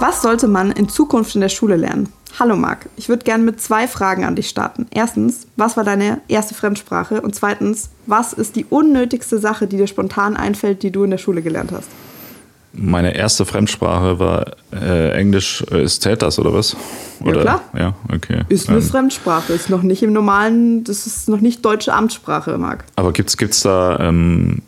Was sollte man in Zukunft in der Schule lernen? Hallo Marc, ich würde gerne mit zwei Fragen an dich starten. Erstens, was war deine erste Fremdsprache? Und zweitens, was ist die unnötigste Sache, die dir spontan einfällt, die du in der Schule gelernt hast? Meine erste Fremdsprache war äh, Englisch. Äh, ist zählt das oder was? Oder? Ja klar. Ja, okay. Ist eine ähm, Fremdsprache, ist noch nicht im normalen, das ist noch nicht deutsche Amtssprache, Marc. Aber gibt es da, ähm,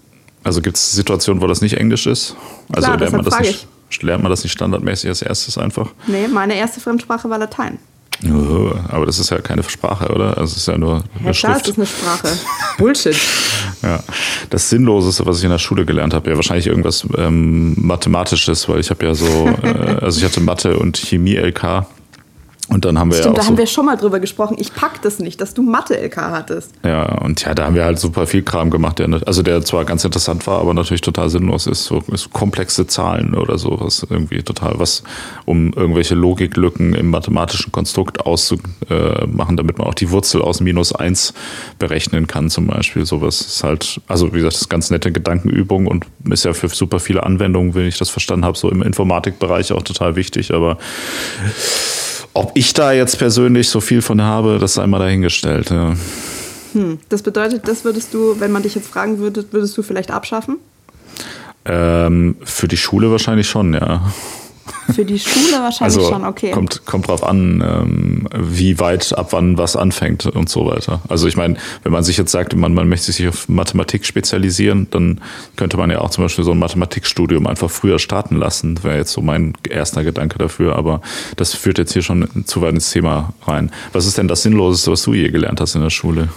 also gibt es Situationen, wo das nicht Englisch ist? Also Klar, lernt man das nicht, ich. lernt man das nicht standardmäßig als erstes einfach? Nee, meine erste Fremdsprache war Latein. Oh, aber das ist ja keine Sprache, oder? Also es ist ja nur eine ja, Schrift. Klar, ist eine Sprache. Bullshit. ja, das Sinnloseste, was ich in der Schule gelernt habe, ja wahrscheinlich irgendwas ähm, Mathematisches, weil ich habe ja so, äh, also ich hatte Mathe und Chemie LK und dann haben wir Stimmt, ja da haben wir schon mal drüber gesprochen. Ich pack das nicht, dass du Mathe-LK hattest. Ja, und ja, da haben wir halt super viel Kram gemacht, der, also der zwar ganz interessant war, aber natürlich total sinnlos ist. So, so komplexe Zahlen oder sowas irgendwie total was, um irgendwelche Logiklücken im mathematischen Konstrukt auszumachen, damit man auch die Wurzel aus minus eins berechnen kann, zum Beispiel. Sowas ist halt, also wie gesagt, das ist ganz nette Gedankenübung und ist ja für super viele Anwendungen, wenn ich das verstanden habe, so im Informatikbereich auch total wichtig, aber ob ich da jetzt persönlich so viel von habe, das sei mal dahingestellt. Ja. Hm, das bedeutet, das würdest du, wenn man dich jetzt fragen würde, würdest du vielleicht abschaffen? Ähm, für die Schule wahrscheinlich schon, ja. Für die Schule wahrscheinlich also schon, okay. Kommt, kommt drauf an, ähm, wie weit ab wann was anfängt und so weiter. Also ich meine, wenn man sich jetzt sagt, man, man möchte sich auf Mathematik spezialisieren, dann könnte man ja auch zum Beispiel so ein Mathematikstudium einfach früher starten lassen. Wäre jetzt so mein erster Gedanke dafür, aber das führt jetzt hier schon zu weit ins Thema rein. Was ist denn das Sinnloseste, was du je gelernt hast in der Schule?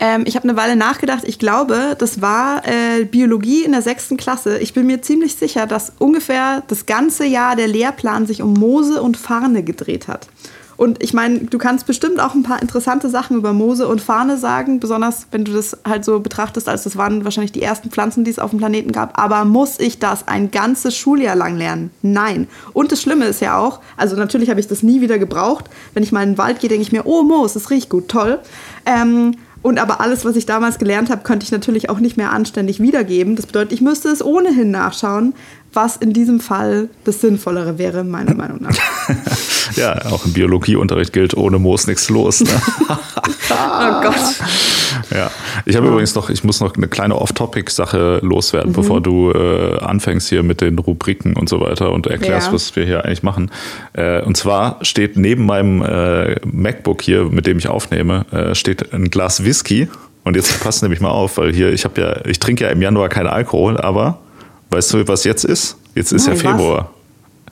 Ähm, ich habe eine Weile nachgedacht. Ich glaube, das war äh, Biologie in der sechsten Klasse. Ich bin mir ziemlich sicher, dass ungefähr das ganze Jahr der Lehrplan sich um Mose und Farne gedreht hat. Und ich meine, du kannst bestimmt auch ein paar interessante Sachen über Mose und Farne sagen, besonders wenn du das halt so betrachtest, als das waren wahrscheinlich die ersten Pflanzen, die es auf dem Planeten gab. Aber muss ich das ein ganzes Schuljahr lang lernen? Nein. Und das Schlimme ist ja auch, also natürlich habe ich das nie wieder gebraucht. Wenn ich mal in den Wald gehe, denke ich mir, oh Moos, das riecht gut, toll. Ähm, und aber alles, was ich damals gelernt habe, könnte ich natürlich auch nicht mehr anständig wiedergeben. Das bedeutet, ich müsste es ohnehin nachschauen, was in diesem Fall das Sinnvollere wäre, meiner Meinung nach. ja, auch im Biologieunterricht gilt, ohne Moos nichts los. Ne? oh Gott. Ja, ich habe ja. übrigens noch, ich muss noch eine kleine Off-Topic-Sache loswerden, mhm. bevor du äh, anfängst hier mit den Rubriken und so weiter und erklärst, ja. was wir hier eigentlich machen. Äh, und zwar steht neben meinem äh, MacBook hier, mit dem ich aufnehme, äh, steht ein Glas Whisky. Und jetzt passt nämlich mal auf, weil hier, ich habe ja, ich trinke ja im Januar keinen Alkohol, aber Weißt du, was jetzt ist? Jetzt ist Nein, ja Februar. Was?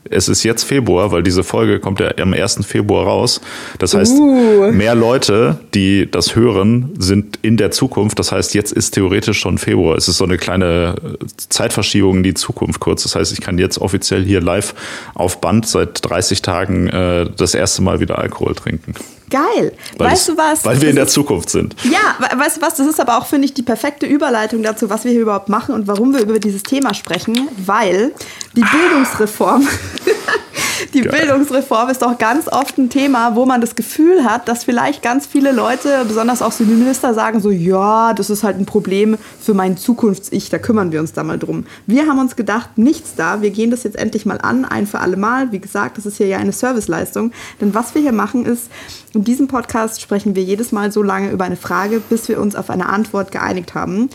Es ist jetzt Februar, weil diese Folge kommt ja am 1. Februar raus. Das heißt, uh. mehr Leute, die das hören, sind in der Zukunft. Das heißt, jetzt ist theoretisch schon Februar. Es ist so eine kleine Zeitverschiebung in die Zukunft kurz. Das heißt, ich kann jetzt offiziell hier live auf Band seit 30 Tagen äh, das erste Mal wieder Alkohol trinken. Geil. Weil weißt es, du was? Weil wir in der Zukunft sind. Ja, weißt du was? Das ist aber auch, finde ich, die perfekte Überleitung dazu, was wir hier überhaupt machen und warum wir über dieses Thema sprechen. Weil die Bildungsreform die Geil. Bildungsreform ist doch ganz oft ein Thema, wo man das Gefühl hat, dass vielleicht ganz viele Leute, besonders auch so die Minister, sagen so, ja, das ist halt ein Problem für mein Zukunfts-Ich, da kümmern wir uns da mal drum. Wir haben uns gedacht, nichts da, wir gehen das jetzt endlich mal an, ein für alle Mal. Wie gesagt, das ist hier ja eine Serviceleistung. Denn was wir hier machen ist, in diesem Podcast sprechen wir jedes Mal so lange über eine Frage, bis wir uns auf eine Antwort geeinigt haben.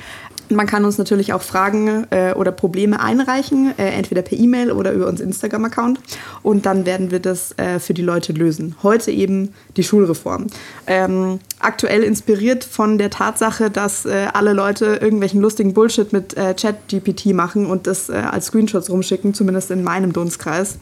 Man kann uns natürlich auch Fragen äh, oder Probleme einreichen, äh, entweder per E-Mail oder über unseren Instagram-Account. Und dann werden wir das äh, für die Leute lösen. Heute eben die Schulreform. Ähm, aktuell inspiriert von der Tatsache, dass äh, alle Leute irgendwelchen lustigen Bullshit mit äh, Chat-GPT machen und das äh, als Screenshots rumschicken, zumindest in meinem Dunstkreis.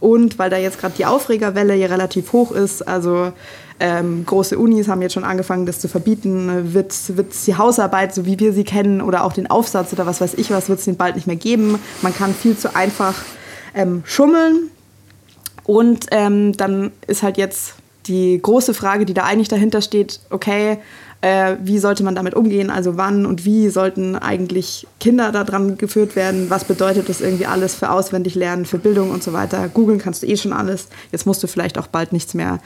Und weil da jetzt gerade die Aufregerwelle hier relativ hoch ist, also ähm, große Unis haben jetzt schon angefangen, das zu verbieten. Wird, wird die Hausarbeit, so wie wir sie kennen, oder auch den Aufsatz oder was weiß ich was, wird es den bald nicht mehr geben. Man kann viel zu einfach ähm, schummeln. Und ähm, dann ist halt jetzt die große Frage, die da eigentlich dahinter steht, okay, äh, wie sollte man damit umgehen? Also wann und wie sollten eigentlich Kinder daran geführt werden? Was bedeutet das irgendwie alles für auswendig lernen, für Bildung und so weiter? Googeln kannst du eh schon alles. Jetzt musst du vielleicht auch bald nichts mehr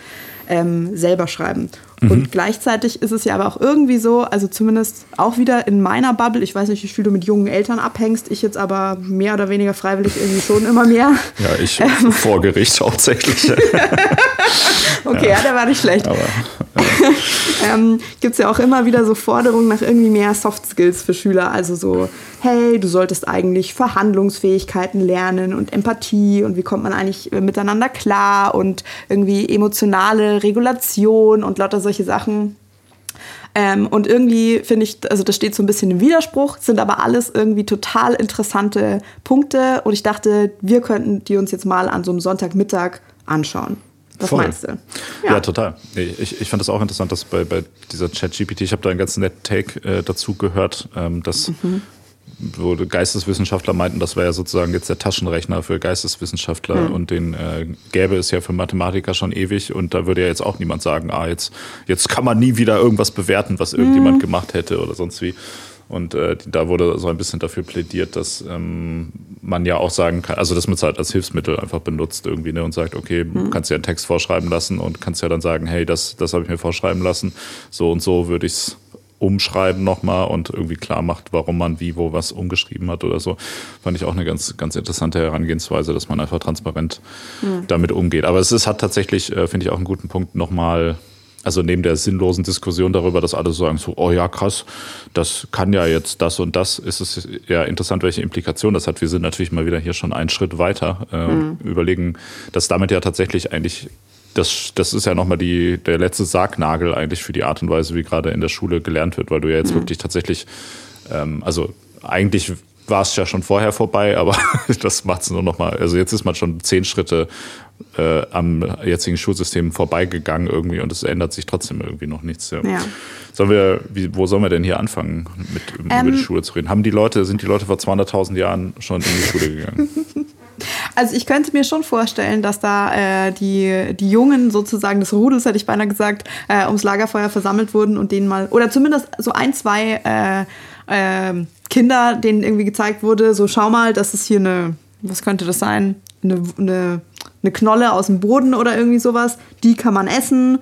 ähm, selber schreiben. Mhm. Und gleichzeitig ist es ja aber auch irgendwie so, also zumindest auch wieder in meiner Bubble, ich weiß nicht, wie viel du mit jungen Eltern abhängst, ich jetzt aber mehr oder weniger freiwillig irgendwie schon immer mehr. Ja, ich ähm. vor Gericht hauptsächlich. okay, ja. ja, der war nicht schlecht. Aber. ähm, Gibt es ja auch immer wieder so Forderungen nach irgendwie mehr Soft Skills für Schüler, also so, hey, du solltest eigentlich Verhandlungsfähigkeiten lernen und Empathie und wie kommt man eigentlich äh, miteinander klar und irgendwie emotionale Regulation und lauter solche Sachen. Ähm, und irgendwie finde ich, also das steht so ein bisschen im Widerspruch, sind aber alles irgendwie total interessante Punkte. Und ich dachte, wir könnten die uns jetzt mal an so einem Sonntagmittag anschauen. Was Voll. meinst du? Ja, ja total. Ich, ich fand das auch interessant, dass bei, bei dieser Chat-GPT, ich habe da einen ganz netten Take äh, dazu gehört, ähm, dass mhm wo Geisteswissenschaftler meinten, das wäre ja sozusagen jetzt der Taschenrechner für Geisteswissenschaftler mhm. und den äh, gäbe es ja für Mathematiker schon ewig und da würde ja jetzt auch niemand sagen, ah, jetzt, jetzt kann man nie wieder irgendwas bewerten, was irgendjemand mhm. gemacht hätte oder sonst wie. Und äh, da wurde so ein bisschen dafür plädiert, dass ähm, man ja auch sagen kann, also dass man es halt als Hilfsmittel einfach benutzt irgendwie ne, und sagt, okay, mhm. kannst ja einen Text vorschreiben lassen und kannst ja dann sagen, hey, das, das habe ich mir vorschreiben lassen, so und so würde ich es umschreiben nochmal und irgendwie klar macht, warum man wie, wo was umgeschrieben hat oder so. Fand ich auch eine ganz, ganz interessante Herangehensweise, dass man einfach transparent mhm. damit umgeht. Aber es ist, hat tatsächlich, äh, finde ich, auch einen guten Punkt nochmal, also neben der sinnlosen Diskussion darüber, dass alle sagen so, oh ja, krass, das kann ja jetzt das und das, ist es ja interessant, welche Implikationen das hat. Wir sind natürlich mal wieder hier schon einen Schritt weiter, äh, mhm. überlegen, dass damit ja tatsächlich eigentlich das, das ist ja nochmal die, der letzte Sargnagel eigentlich für die Art und Weise, wie gerade in der Schule gelernt wird, weil du ja jetzt mhm. wirklich tatsächlich, ähm, also eigentlich war es ja schon vorher vorbei, aber das macht es nur nochmal. Also jetzt ist man schon zehn Schritte äh, am jetzigen Schulsystem vorbeigegangen irgendwie und es ändert sich trotzdem irgendwie noch nichts. Ja. ja. Sollen wir, wie, wo sollen wir denn hier anfangen, mit ähm, über die Schule zu reden? Haben die Leute, sind die Leute vor 200.000 Jahren schon in die Schule gegangen? Also ich könnte mir schon vorstellen, dass da äh, die, die Jungen sozusagen des Rudels, hätte ich beinahe gesagt, äh, ums Lagerfeuer versammelt wurden und denen mal, oder zumindest so ein, zwei äh, äh, Kinder, denen irgendwie gezeigt wurde, so schau mal, das ist hier eine, was könnte das sein? Eine, eine, eine Knolle aus dem Boden oder irgendwie sowas. Die kann man essen,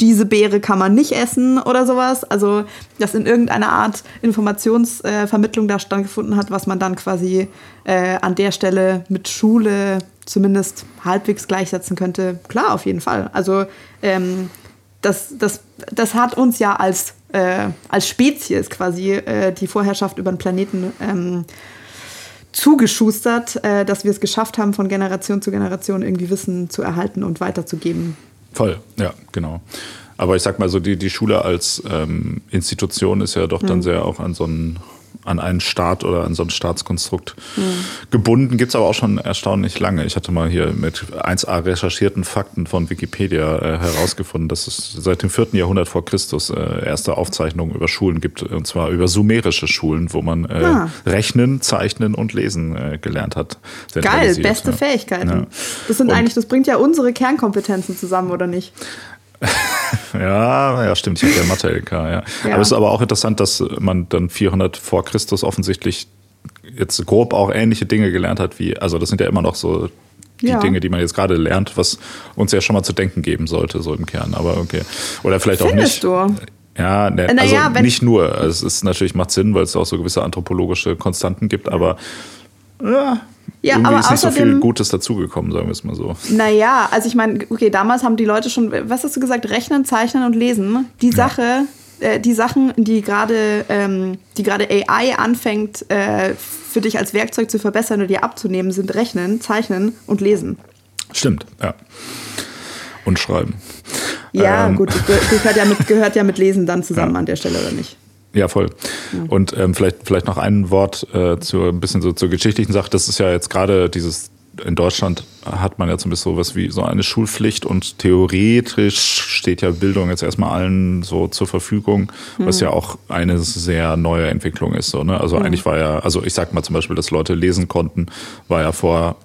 diese Beere kann man nicht essen oder sowas. Also, dass in irgendeiner Art Informationsvermittlung äh, da stattgefunden hat, was man dann quasi äh, an der Stelle mit Schule zumindest halbwegs gleichsetzen könnte. Klar, auf jeden Fall. Also, ähm, das, das, das hat uns ja als, äh, als Spezies quasi äh, die Vorherrschaft über den Planeten ähm, zugeschustert, äh, dass wir es geschafft haben, von Generation zu Generation irgendwie Wissen zu erhalten und weiterzugeben. Voll, ja, genau. Aber ich sag mal so, die, die Schule als ähm, Institution ist ja doch dann mhm. sehr auch an so einen an einen Staat oder an so ein Staatskonstrukt mhm. gebunden. Gibt es aber auch schon erstaunlich lange. Ich hatte mal hier mit 1a recherchierten Fakten von Wikipedia äh, herausgefunden, dass es seit dem 4. Jahrhundert vor Christus äh, erste Aufzeichnungen über Schulen gibt, und zwar über sumerische Schulen, wo man äh, ah. Rechnen, Zeichnen und Lesen äh, gelernt hat. Geil, beste ja. Fähigkeiten. Ja. Das sind und eigentlich, das bringt ja unsere Kernkompetenzen zusammen, oder nicht? ja, ja, stimmt. Ich habe ja Mathe-LK, ja. ja. Aber es ist aber auch interessant, dass man dann 400 vor Christus offensichtlich jetzt grob auch ähnliche Dinge gelernt hat, wie, also das sind ja immer noch so die ja. Dinge, die man jetzt gerade lernt, was uns ja schon mal zu denken geben sollte, so im Kern. Aber okay. Oder vielleicht Findest auch nicht. Du? Ja, ne, also ja, nicht nur. Es ist natürlich macht Sinn, weil es auch so gewisse anthropologische Konstanten gibt, aber ja, ja, Irgendwie aber ist nicht außerdem, so viel Gutes dazugekommen, sagen wir es mal so. Naja, also ich meine, okay, damals haben die Leute schon, was hast du gesagt, rechnen, zeichnen und lesen. Die Sache, ja. äh, die Sachen, die gerade ähm, die gerade AI anfängt, äh, für dich als Werkzeug zu verbessern oder dir abzunehmen, sind rechnen, zeichnen und lesen. Stimmt, ja. Und schreiben. Ja, ähm. gut, gehört ja, mit, gehört ja mit Lesen dann zusammen ja. an der Stelle, oder nicht? Ja, voll. Mhm. Und ähm, vielleicht, vielleicht noch ein Wort äh, zu ein bisschen so zur geschichtlichen Sache. Das ist ja jetzt gerade dieses, in Deutschland hat man ja zumindest so was wie so eine Schulpflicht und theoretisch steht ja Bildung jetzt erstmal allen so zur Verfügung, mhm. was ja auch eine sehr neue Entwicklung ist. So, ne? Also mhm. eigentlich war ja, also ich sag mal zum Beispiel, dass Leute lesen konnten, war ja vor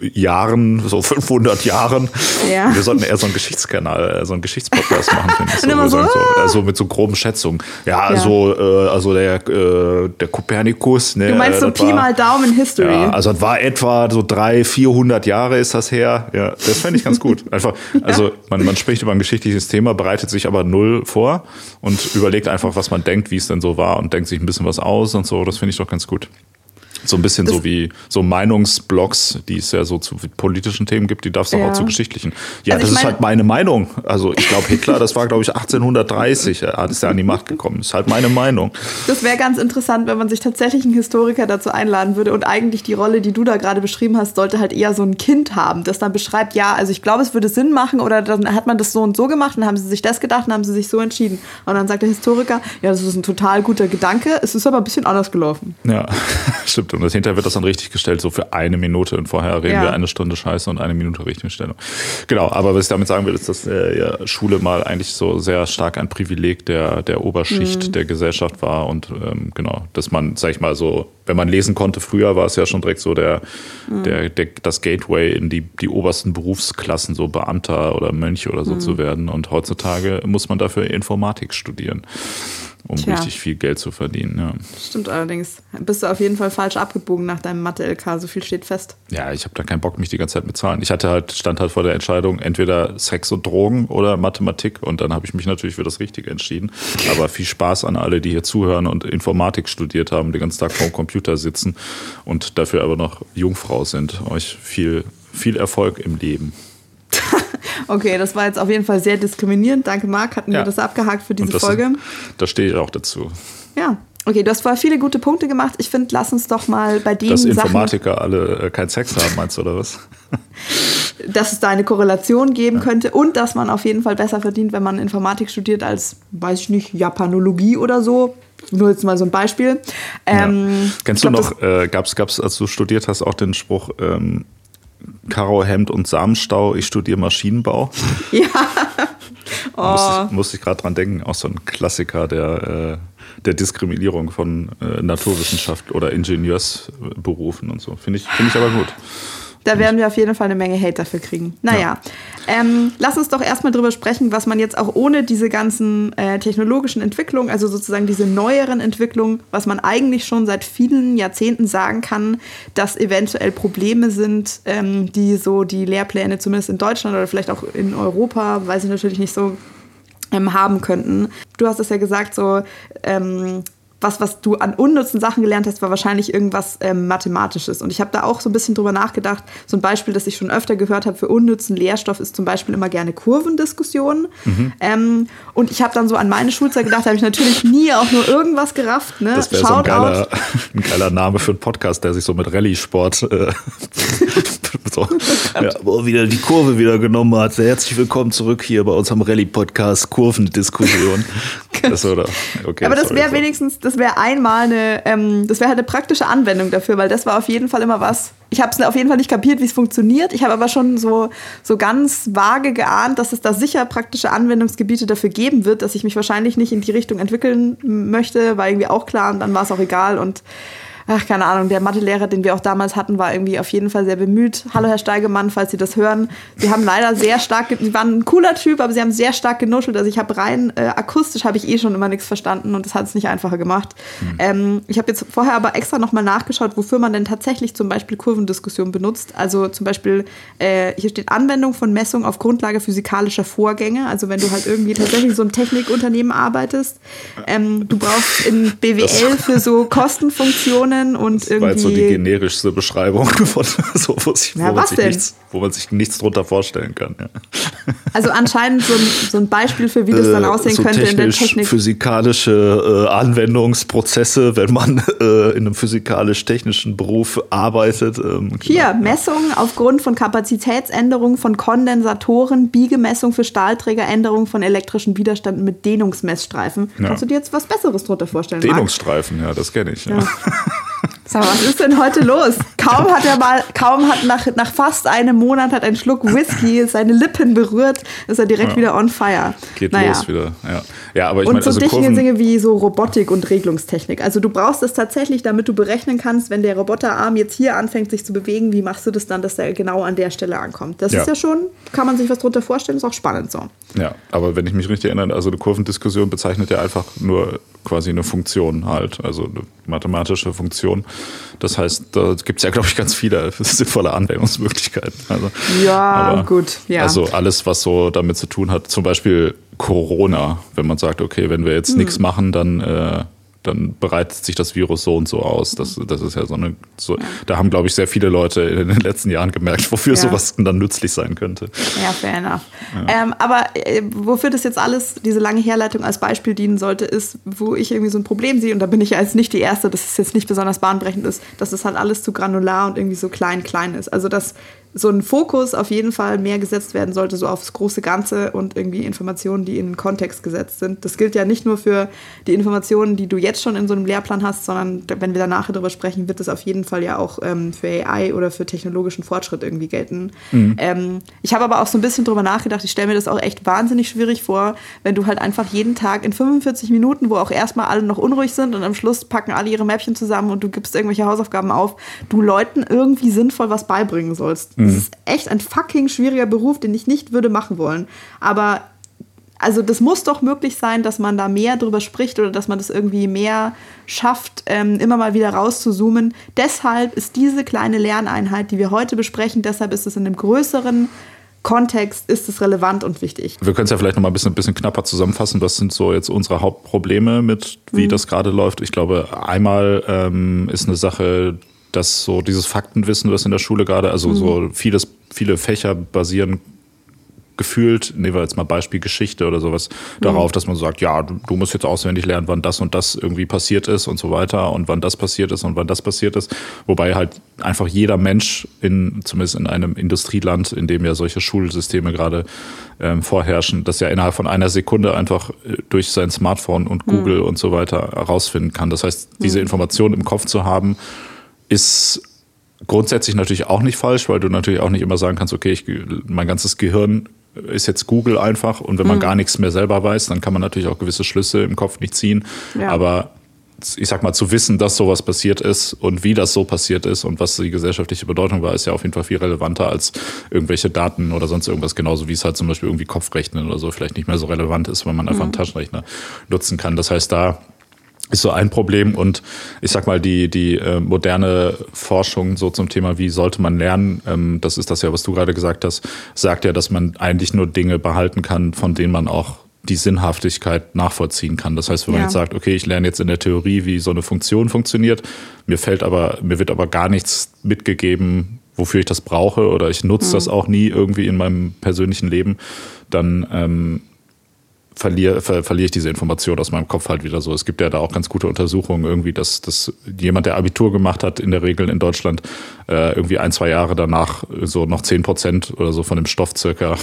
Jahren, so 500 Jahren. Ja. Wir sollten eher so einen Geschichtskanal, äh, so einen Geschichtspodcast machen, finde ich. So, so, so, also mit so groben Schätzungen. Ja, ja. so, äh, also der, äh, der Kopernikus. Ne, du meinst so Pi war, mal Daumen History. Ja, also das war etwa so 300, 400 Jahre ist das her. Ja, das fände ich ganz gut. Einfach, also man, man spricht über ein geschichtliches Thema, bereitet sich aber null vor und überlegt einfach, was man denkt, wie es denn so war und denkt sich ein bisschen was aus und so. Das finde ich doch ganz gut. So ein bisschen so wie so Meinungsblogs, die es ja so zu politischen Themen gibt, die darf es ja. auch zu geschichtlichen. Ja, also das ist halt meine Meinung. Also ich glaube, Hitler, das war, glaube ich, 1830, er ist ja an die Macht gekommen. Das ist halt meine Meinung. Das wäre ganz interessant, wenn man sich tatsächlich einen Historiker dazu einladen würde. Und eigentlich die Rolle, die du da gerade beschrieben hast, sollte halt eher so ein Kind haben, das dann beschreibt, ja, also ich glaube, es würde Sinn machen oder dann hat man das so und so gemacht und haben sie sich das gedacht und haben sie sich so entschieden. Und dann sagt der Historiker, ja, das ist ein total guter Gedanke, es ist aber ein bisschen anders gelaufen. Ja, stimmt. Und das hinterher wird das dann richtig gestellt, so für eine Minute. Und vorher reden ja. wir eine Stunde Scheiße und eine Minute Richtigstellung. Genau, aber was ich damit sagen will, ist, dass äh, ja, Schule mal eigentlich so sehr stark ein Privileg der, der Oberschicht mhm. der Gesellschaft war. Und ähm, genau, dass man, sag ich mal so, wenn man lesen konnte, früher war es ja schon direkt so der, mhm. der, der, das Gateway in die, die obersten Berufsklassen, so Beamter oder Mönch oder so mhm. zu werden. Und heutzutage muss man dafür Informatik studieren um Tja. richtig viel Geld zu verdienen. Ja. Stimmt allerdings. Bist du auf jeden Fall falsch abgebogen nach deinem Mathe-LK, so viel steht fest. Ja, ich habe da keinen Bock, mich die ganze Zeit mit Zahlen. Ich hatte halt, stand halt vor der Entscheidung, entweder Sex und Drogen oder Mathematik und dann habe ich mich natürlich für das Richtige entschieden. Aber viel Spaß an alle, die hier zuhören und Informatik studiert haben, den ganzen Tag vorm Computer sitzen und dafür aber noch Jungfrau sind. Euch viel, viel Erfolg im Leben. okay, das war jetzt auf jeden Fall sehr diskriminierend. Danke, Marc. Hatten ja. wir das abgehakt für diese das, Folge? Da stehe ich auch dazu. Ja. Okay, du hast vorher viele gute Punkte gemacht. Ich finde, lass uns doch mal bei den Dass Informatiker Sachen, alle äh, keinen Sex haben, meinst du, oder was? dass es da eine Korrelation geben ja. könnte und dass man auf jeden Fall besser verdient, wenn man Informatik studiert, als, weiß ich nicht, Japanologie oder so. Nur jetzt mal so ein Beispiel. Ähm, ja. Kennst glaub, du noch, äh, gab es, als du studiert hast, auch den Spruch, ähm, Karo Hemd und Samenstau, ich studiere Maschinenbau. Ja. Oh. Musste ich, musste ich gerade dran denken, auch so ein Klassiker der, äh, der Diskriminierung von äh, Naturwissenschaft oder Ingenieursberufen und so. Finde ich, find ich aber gut. Da werden wir auf jeden Fall eine Menge Hate dafür kriegen. Naja, ja. ähm, lass uns doch erstmal drüber sprechen, was man jetzt auch ohne diese ganzen äh, technologischen Entwicklungen, also sozusagen diese neueren Entwicklungen, was man eigentlich schon seit vielen Jahrzehnten sagen kann, dass eventuell Probleme sind, ähm, die so die Lehrpläne zumindest in Deutschland oder vielleicht auch in Europa, weiß ich natürlich nicht so, ähm, haben könnten. Du hast es ja gesagt, so ähm, was, was du an unnützen Sachen gelernt hast, war wahrscheinlich irgendwas ähm, Mathematisches. Und ich habe da auch so ein bisschen drüber nachgedacht. So ein Beispiel, das ich schon öfter gehört habe für unnützen Lehrstoff, ist zum Beispiel immer gerne Kurvendiskussionen. Mhm. Ähm, und ich habe dann so an meine Schulzeit gedacht, da habe ich natürlich nie auch nur irgendwas gerafft. Ne? Das wäre so ein geiler, ein geiler, Name für einen Podcast, der sich so mit Rallye-Sport äh, so, ja, wo wieder die Kurve wieder genommen hat. Herzlich willkommen zurück hier bei unserem Rallye-Podcast Kurvendiskussion. das, oder, okay, Aber das wäre wenigstens, das wäre einmal eine, ähm, das wäre halt eine praktische Anwendung dafür, weil das war auf jeden Fall immer was. Ich habe es auf jeden Fall nicht kapiert, wie es funktioniert. Ich habe aber schon so, so ganz vage geahnt, dass es da sicher praktische Anwendungsgebiete dafür geben wird, dass ich mich wahrscheinlich nicht in die Richtung entwickeln möchte, war irgendwie auch klar und dann war es auch egal und ach, keine Ahnung, der Mathelehrer, den wir auch damals hatten, war irgendwie auf jeden Fall sehr bemüht. Hallo, Herr Steigemann, falls Sie das hören. Sie haben leider sehr stark, Sie waren ein cooler Typ, aber Sie haben sehr stark genuschelt. Also ich habe rein äh, akustisch habe ich eh schon immer nichts verstanden und das hat es nicht einfacher gemacht. Mhm. Ähm, ich habe jetzt vorher aber extra nochmal nachgeschaut, wofür man denn tatsächlich zum Beispiel Kurvendiskussion benutzt. Also zum Beispiel, äh, hier steht Anwendung von Messung auf Grundlage physikalischer Vorgänge. Also wenn du halt irgendwie tatsächlich so im Technikunternehmen arbeitest. Ähm, du brauchst in BWL für so Kostenfunktionen Personen und das irgendwie. War jetzt so die generischste Beschreibung von so, wo, sich, Na, wo, man, sich nichts, wo man sich nichts drunter vorstellen kann. Ja. Also anscheinend so ein, so ein, Beispiel für, wie das dann äh, aussehen so könnte in der Technik. Physikalische äh, Anwendungsprozesse, wenn man äh, in einem physikalisch-technischen Beruf arbeitet. Ähm, Hier, genau. Messungen aufgrund von Kapazitätsänderungen von Kondensatoren, Biegemessung für Stahlträger, Änderung von elektrischen Widerständen mit Dehnungsmessstreifen. Ja. Kannst du dir jetzt was Besseres drunter vorstellen? Dehnungsstreifen, Marc? ja, das kenne ich. Ja. Sag, was ist denn heute los? kaum hat er mal, kaum hat nach, nach fast einem Monat hat ein Schluck Whisky seine Lippen berührt, ist er direkt ja. wieder on fire. Geht naja. los wieder, ja. ja aber ich und meine, so also Kurven Dinge wie so Robotik und Regelungstechnik. Also du brauchst es tatsächlich, damit du berechnen kannst, wenn der Roboterarm jetzt hier anfängt, sich zu bewegen, wie machst du das dann, dass der genau an der Stelle ankommt? Das ja. ist ja schon, kann man sich was drunter vorstellen, ist auch spannend so. Ja, aber wenn ich mich richtig erinnere, also eine Kurvendiskussion bezeichnet ja einfach nur quasi eine Funktion halt, also eine mathematische Funktion. Das heißt, da gibt es ja, glaube ich, ganz viele sinnvolle Anwendungsmöglichkeiten. Also, ja, gut. Ja. Also alles, was so damit zu tun hat, zum Beispiel Corona, wenn man sagt, okay, wenn wir jetzt hm. nichts machen, dann äh, dann bereitet sich das Virus so und so aus. Das, das ist ja so eine, so, da haben, glaube ich, sehr viele Leute in den letzten Jahren gemerkt, wofür ja. sowas dann nützlich sein könnte. Ja, fair enough. Ja. Ähm, aber äh, wofür das jetzt alles, diese lange Herleitung als Beispiel dienen sollte, ist, wo ich irgendwie so ein Problem sehe, und da bin ich ja jetzt nicht die Erste, dass es jetzt nicht besonders bahnbrechend ist, dass das halt alles zu granular und irgendwie so klein, klein ist. Also, dass so ein Fokus auf jeden Fall mehr gesetzt werden sollte, so aufs große Ganze und irgendwie Informationen, die in den Kontext gesetzt sind. Das gilt ja nicht nur für die Informationen, die du jetzt schon in so einem Lehrplan hast, sondern wenn wir da nachher drüber sprechen, wird das auf jeden Fall ja auch ähm, für AI oder für technologischen Fortschritt irgendwie gelten. Mhm. Ähm, ich habe aber auch so ein bisschen drüber nachgedacht, ich stelle mir das auch echt wahnsinnig schwierig vor, wenn du halt einfach jeden Tag in 45 Minuten, wo auch erstmal alle noch unruhig sind und am Schluss packen alle ihre Mäppchen zusammen und du gibst irgendwelche Hausaufgaben auf, du Leuten irgendwie sinnvoll was beibringen sollst. Mhm. Das ist echt ein fucking schwieriger Beruf, den ich nicht würde machen wollen. Aber also das muss doch möglich sein, dass man da mehr drüber spricht oder dass man das irgendwie mehr schafft, ähm, immer mal wieder rauszuzoomen. Deshalb ist diese kleine Lerneinheit, die wir heute besprechen, deshalb ist es in einem größeren Kontext ist es relevant und wichtig. Wir können es ja vielleicht noch mal ein bisschen, ein bisschen knapper zusammenfassen. Was sind so jetzt unsere Hauptprobleme mit, wie mhm. das gerade läuft? Ich glaube, einmal ähm, ist eine Sache, dass so dieses Faktenwissen, was in der Schule gerade, also mhm. so vieles, viele Fächer basieren gefühlt, nehmen wir jetzt mal Beispiel Geschichte oder sowas, mhm. darauf, dass man sagt, ja, du, du, musst jetzt auswendig lernen, wann das und das irgendwie passiert ist und so weiter und wann das passiert ist und wann das passiert ist. Wobei halt einfach jeder Mensch in, zumindest in einem Industrieland, in dem ja solche Schulsysteme gerade ähm, vorherrschen, das ja innerhalb von einer Sekunde einfach äh, durch sein Smartphone und mhm. Google mhm. und so weiter herausfinden kann. Das heißt, diese mhm. Information im Kopf zu haben, ist grundsätzlich natürlich auch nicht falsch, weil du natürlich auch nicht immer sagen kannst, okay, ich, mein ganzes Gehirn ist jetzt Google einfach und wenn man mhm. gar nichts mehr selber weiß, dann kann man natürlich auch gewisse Schlüsse im Kopf nicht ziehen. Ja. Aber ich sag mal, zu wissen, dass sowas passiert ist und wie das so passiert ist und was die gesellschaftliche Bedeutung war, ist ja auf jeden Fall viel relevanter als irgendwelche Daten oder sonst irgendwas. Genauso wie es halt zum Beispiel irgendwie Kopfrechnen oder so vielleicht nicht mehr so relevant ist, wenn man einfach mhm. einen Taschenrechner nutzen kann. Das heißt, da ist so ein Problem und ich sag mal die die äh, moderne Forschung so zum Thema wie sollte man lernen ähm, das ist das ja was du gerade gesagt hast sagt ja dass man eigentlich nur Dinge behalten kann von denen man auch die Sinnhaftigkeit nachvollziehen kann. Das heißt, wenn man ja. jetzt sagt, okay, ich lerne jetzt in der Theorie, wie so eine Funktion funktioniert, mir fällt aber, mir wird aber gar nichts mitgegeben, wofür ich das brauche oder ich nutze mhm. das auch nie irgendwie in meinem persönlichen Leben, dann ähm, verliere, ver, verliere ich diese Information aus meinem Kopf halt wieder so. Es gibt ja da auch ganz gute Untersuchungen irgendwie, dass, dass jemand, der Abitur gemacht hat, in der Regel in Deutschland, äh, irgendwie ein, zwei Jahre danach so noch zehn Prozent oder so von dem Stoff circa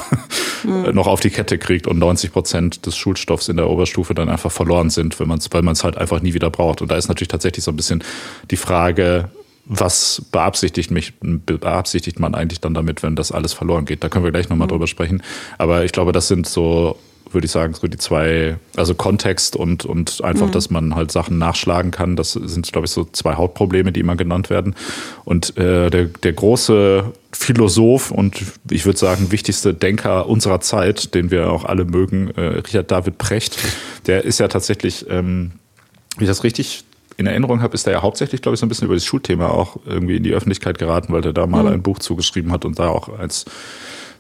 mhm. noch auf die Kette kriegt und 90 Prozent des Schulstoffs in der Oberstufe dann einfach verloren sind, wenn man's, weil man es halt einfach nie wieder braucht. Und da ist natürlich tatsächlich so ein bisschen die Frage, was beabsichtigt mich, beabsichtigt man eigentlich dann damit, wenn das alles verloren geht? Da können wir gleich nochmal mhm. drüber sprechen. Aber ich glaube, das sind so würde ich sagen, so die zwei, also Kontext und, und einfach, mhm. dass man halt Sachen nachschlagen kann. Das sind, glaube ich, so zwei Hauptprobleme, die immer genannt werden. Und äh, der, der große Philosoph und ich würde sagen, wichtigste Denker unserer Zeit, den wir auch alle mögen, äh, Richard David Precht, der ist ja tatsächlich, ähm, wie ich das richtig in Erinnerung habe, ist er ja hauptsächlich, glaube ich, so ein bisschen über das Schulthema auch irgendwie in die Öffentlichkeit geraten, weil er da mal mhm. ein Buch zugeschrieben hat und da auch als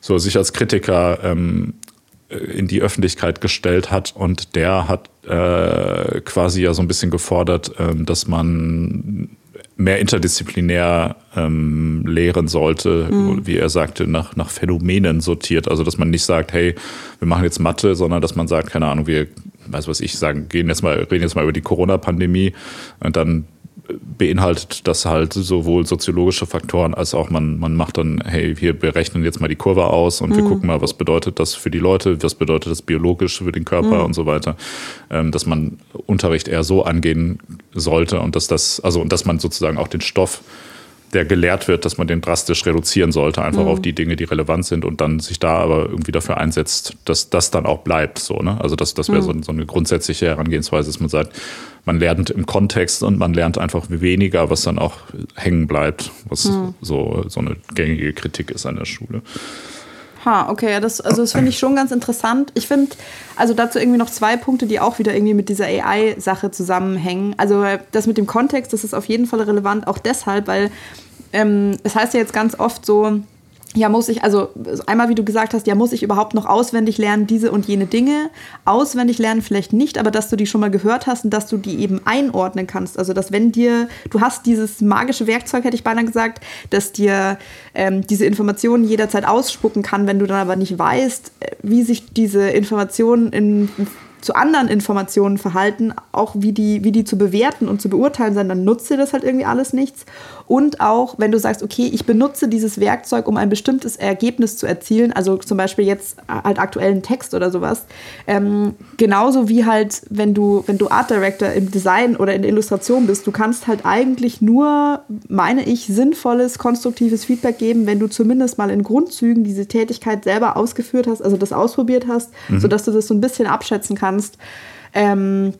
so sich als Kritiker ähm, in die Öffentlichkeit gestellt hat und der hat äh, quasi ja so ein bisschen gefordert, ähm, dass man mehr interdisziplinär ähm, lehren sollte, mhm. wie er sagte, nach, nach Phänomenen sortiert. Also dass man nicht sagt, hey, wir machen jetzt Mathe, sondern dass man sagt, keine Ahnung, wir, weiß was ich, sagen, gehen jetzt mal, reden jetzt mal über die Corona-Pandemie und dann beinhaltet das halt sowohl soziologische Faktoren als auch man, man macht dann, hey, wir berechnen jetzt mal die Kurve aus und mhm. wir gucken mal, was bedeutet das für die Leute, was bedeutet das biologisch für den Körper mhm. und so weiter. Ähm, dass man Unterricht eher so angehen sollte und dass das, also und dass man sozusagen auch den Stoff der gelehrt wird, dass man den drastisch reduzieren sollte, einfach mhm. auf die Dinge, die relevant sind und dann sich da aber irgendwie dafür einsetzt, dass das dann auch bleibt. So, ne? Also das, das wäre mhm. so, so, eine grundsätzliche Herangehensweise, dass man sagt, man lernt im Kontext und man lernt einfach weniger, was dann auch hängen bleibt, was mhm. so, so eine gängige Kritik ist an der Schule. Ha, okay, das, also das finde ich schon ganz interessant. Ich finde, also dazu irgendwie noch zwei Punkte, die auch wieder irgendwie mit dieser AI-Sache zusammenhängen. Also das mit dem Kontext, das ist auf jeden Fall relevant, auch deshalb, weil ähm, es heißt ja jetzt ganz oft so, ja, muss ich, also einmal, wie du gesagt hast, ja, muss ich überhaupt noch auswendig lernen, diese und jene Dinge. Auswendig lernen vielleicht nicht, aber dass du die schon mal gehört hast und dass du die eben einordnen kannst. Also, dass wenn dir, du hast dieses magische Werkzeug, hätte ich beinahe gesagt, dass dir ähm, diese Informationen jederzeit ausspucken kann, wenn du dann aber nicht weißt, äh, wie sich diese Informationen in zu anderen Informationen verhalten, auch wie die, wie die zu bewerten und zu beurteilen sind, dann nutzt dir das halt irgendwie alles nichts. Und auch, wenn du sagst, okay, ich benutze dieses Werkzeug, um ein bestimmtes Ergebnis zu erzielen, also zum Beispiel jetzt halt aktuellen Text oder sowas, ähm, genauso wie halt, wenn du, wenn du Art Director im Design oder in der Illustration bist, du kannst halt eigentlich nur, meine ich, sinnvolles, konstruktives Feedback geben, wenn du zumindest mal in Grundzügen diese Tätigkeit selber ausgeführt hast, also das ausprobiert hast, mhm. sodass du das so ein bisschen abschätzen kannst kannst, ähm,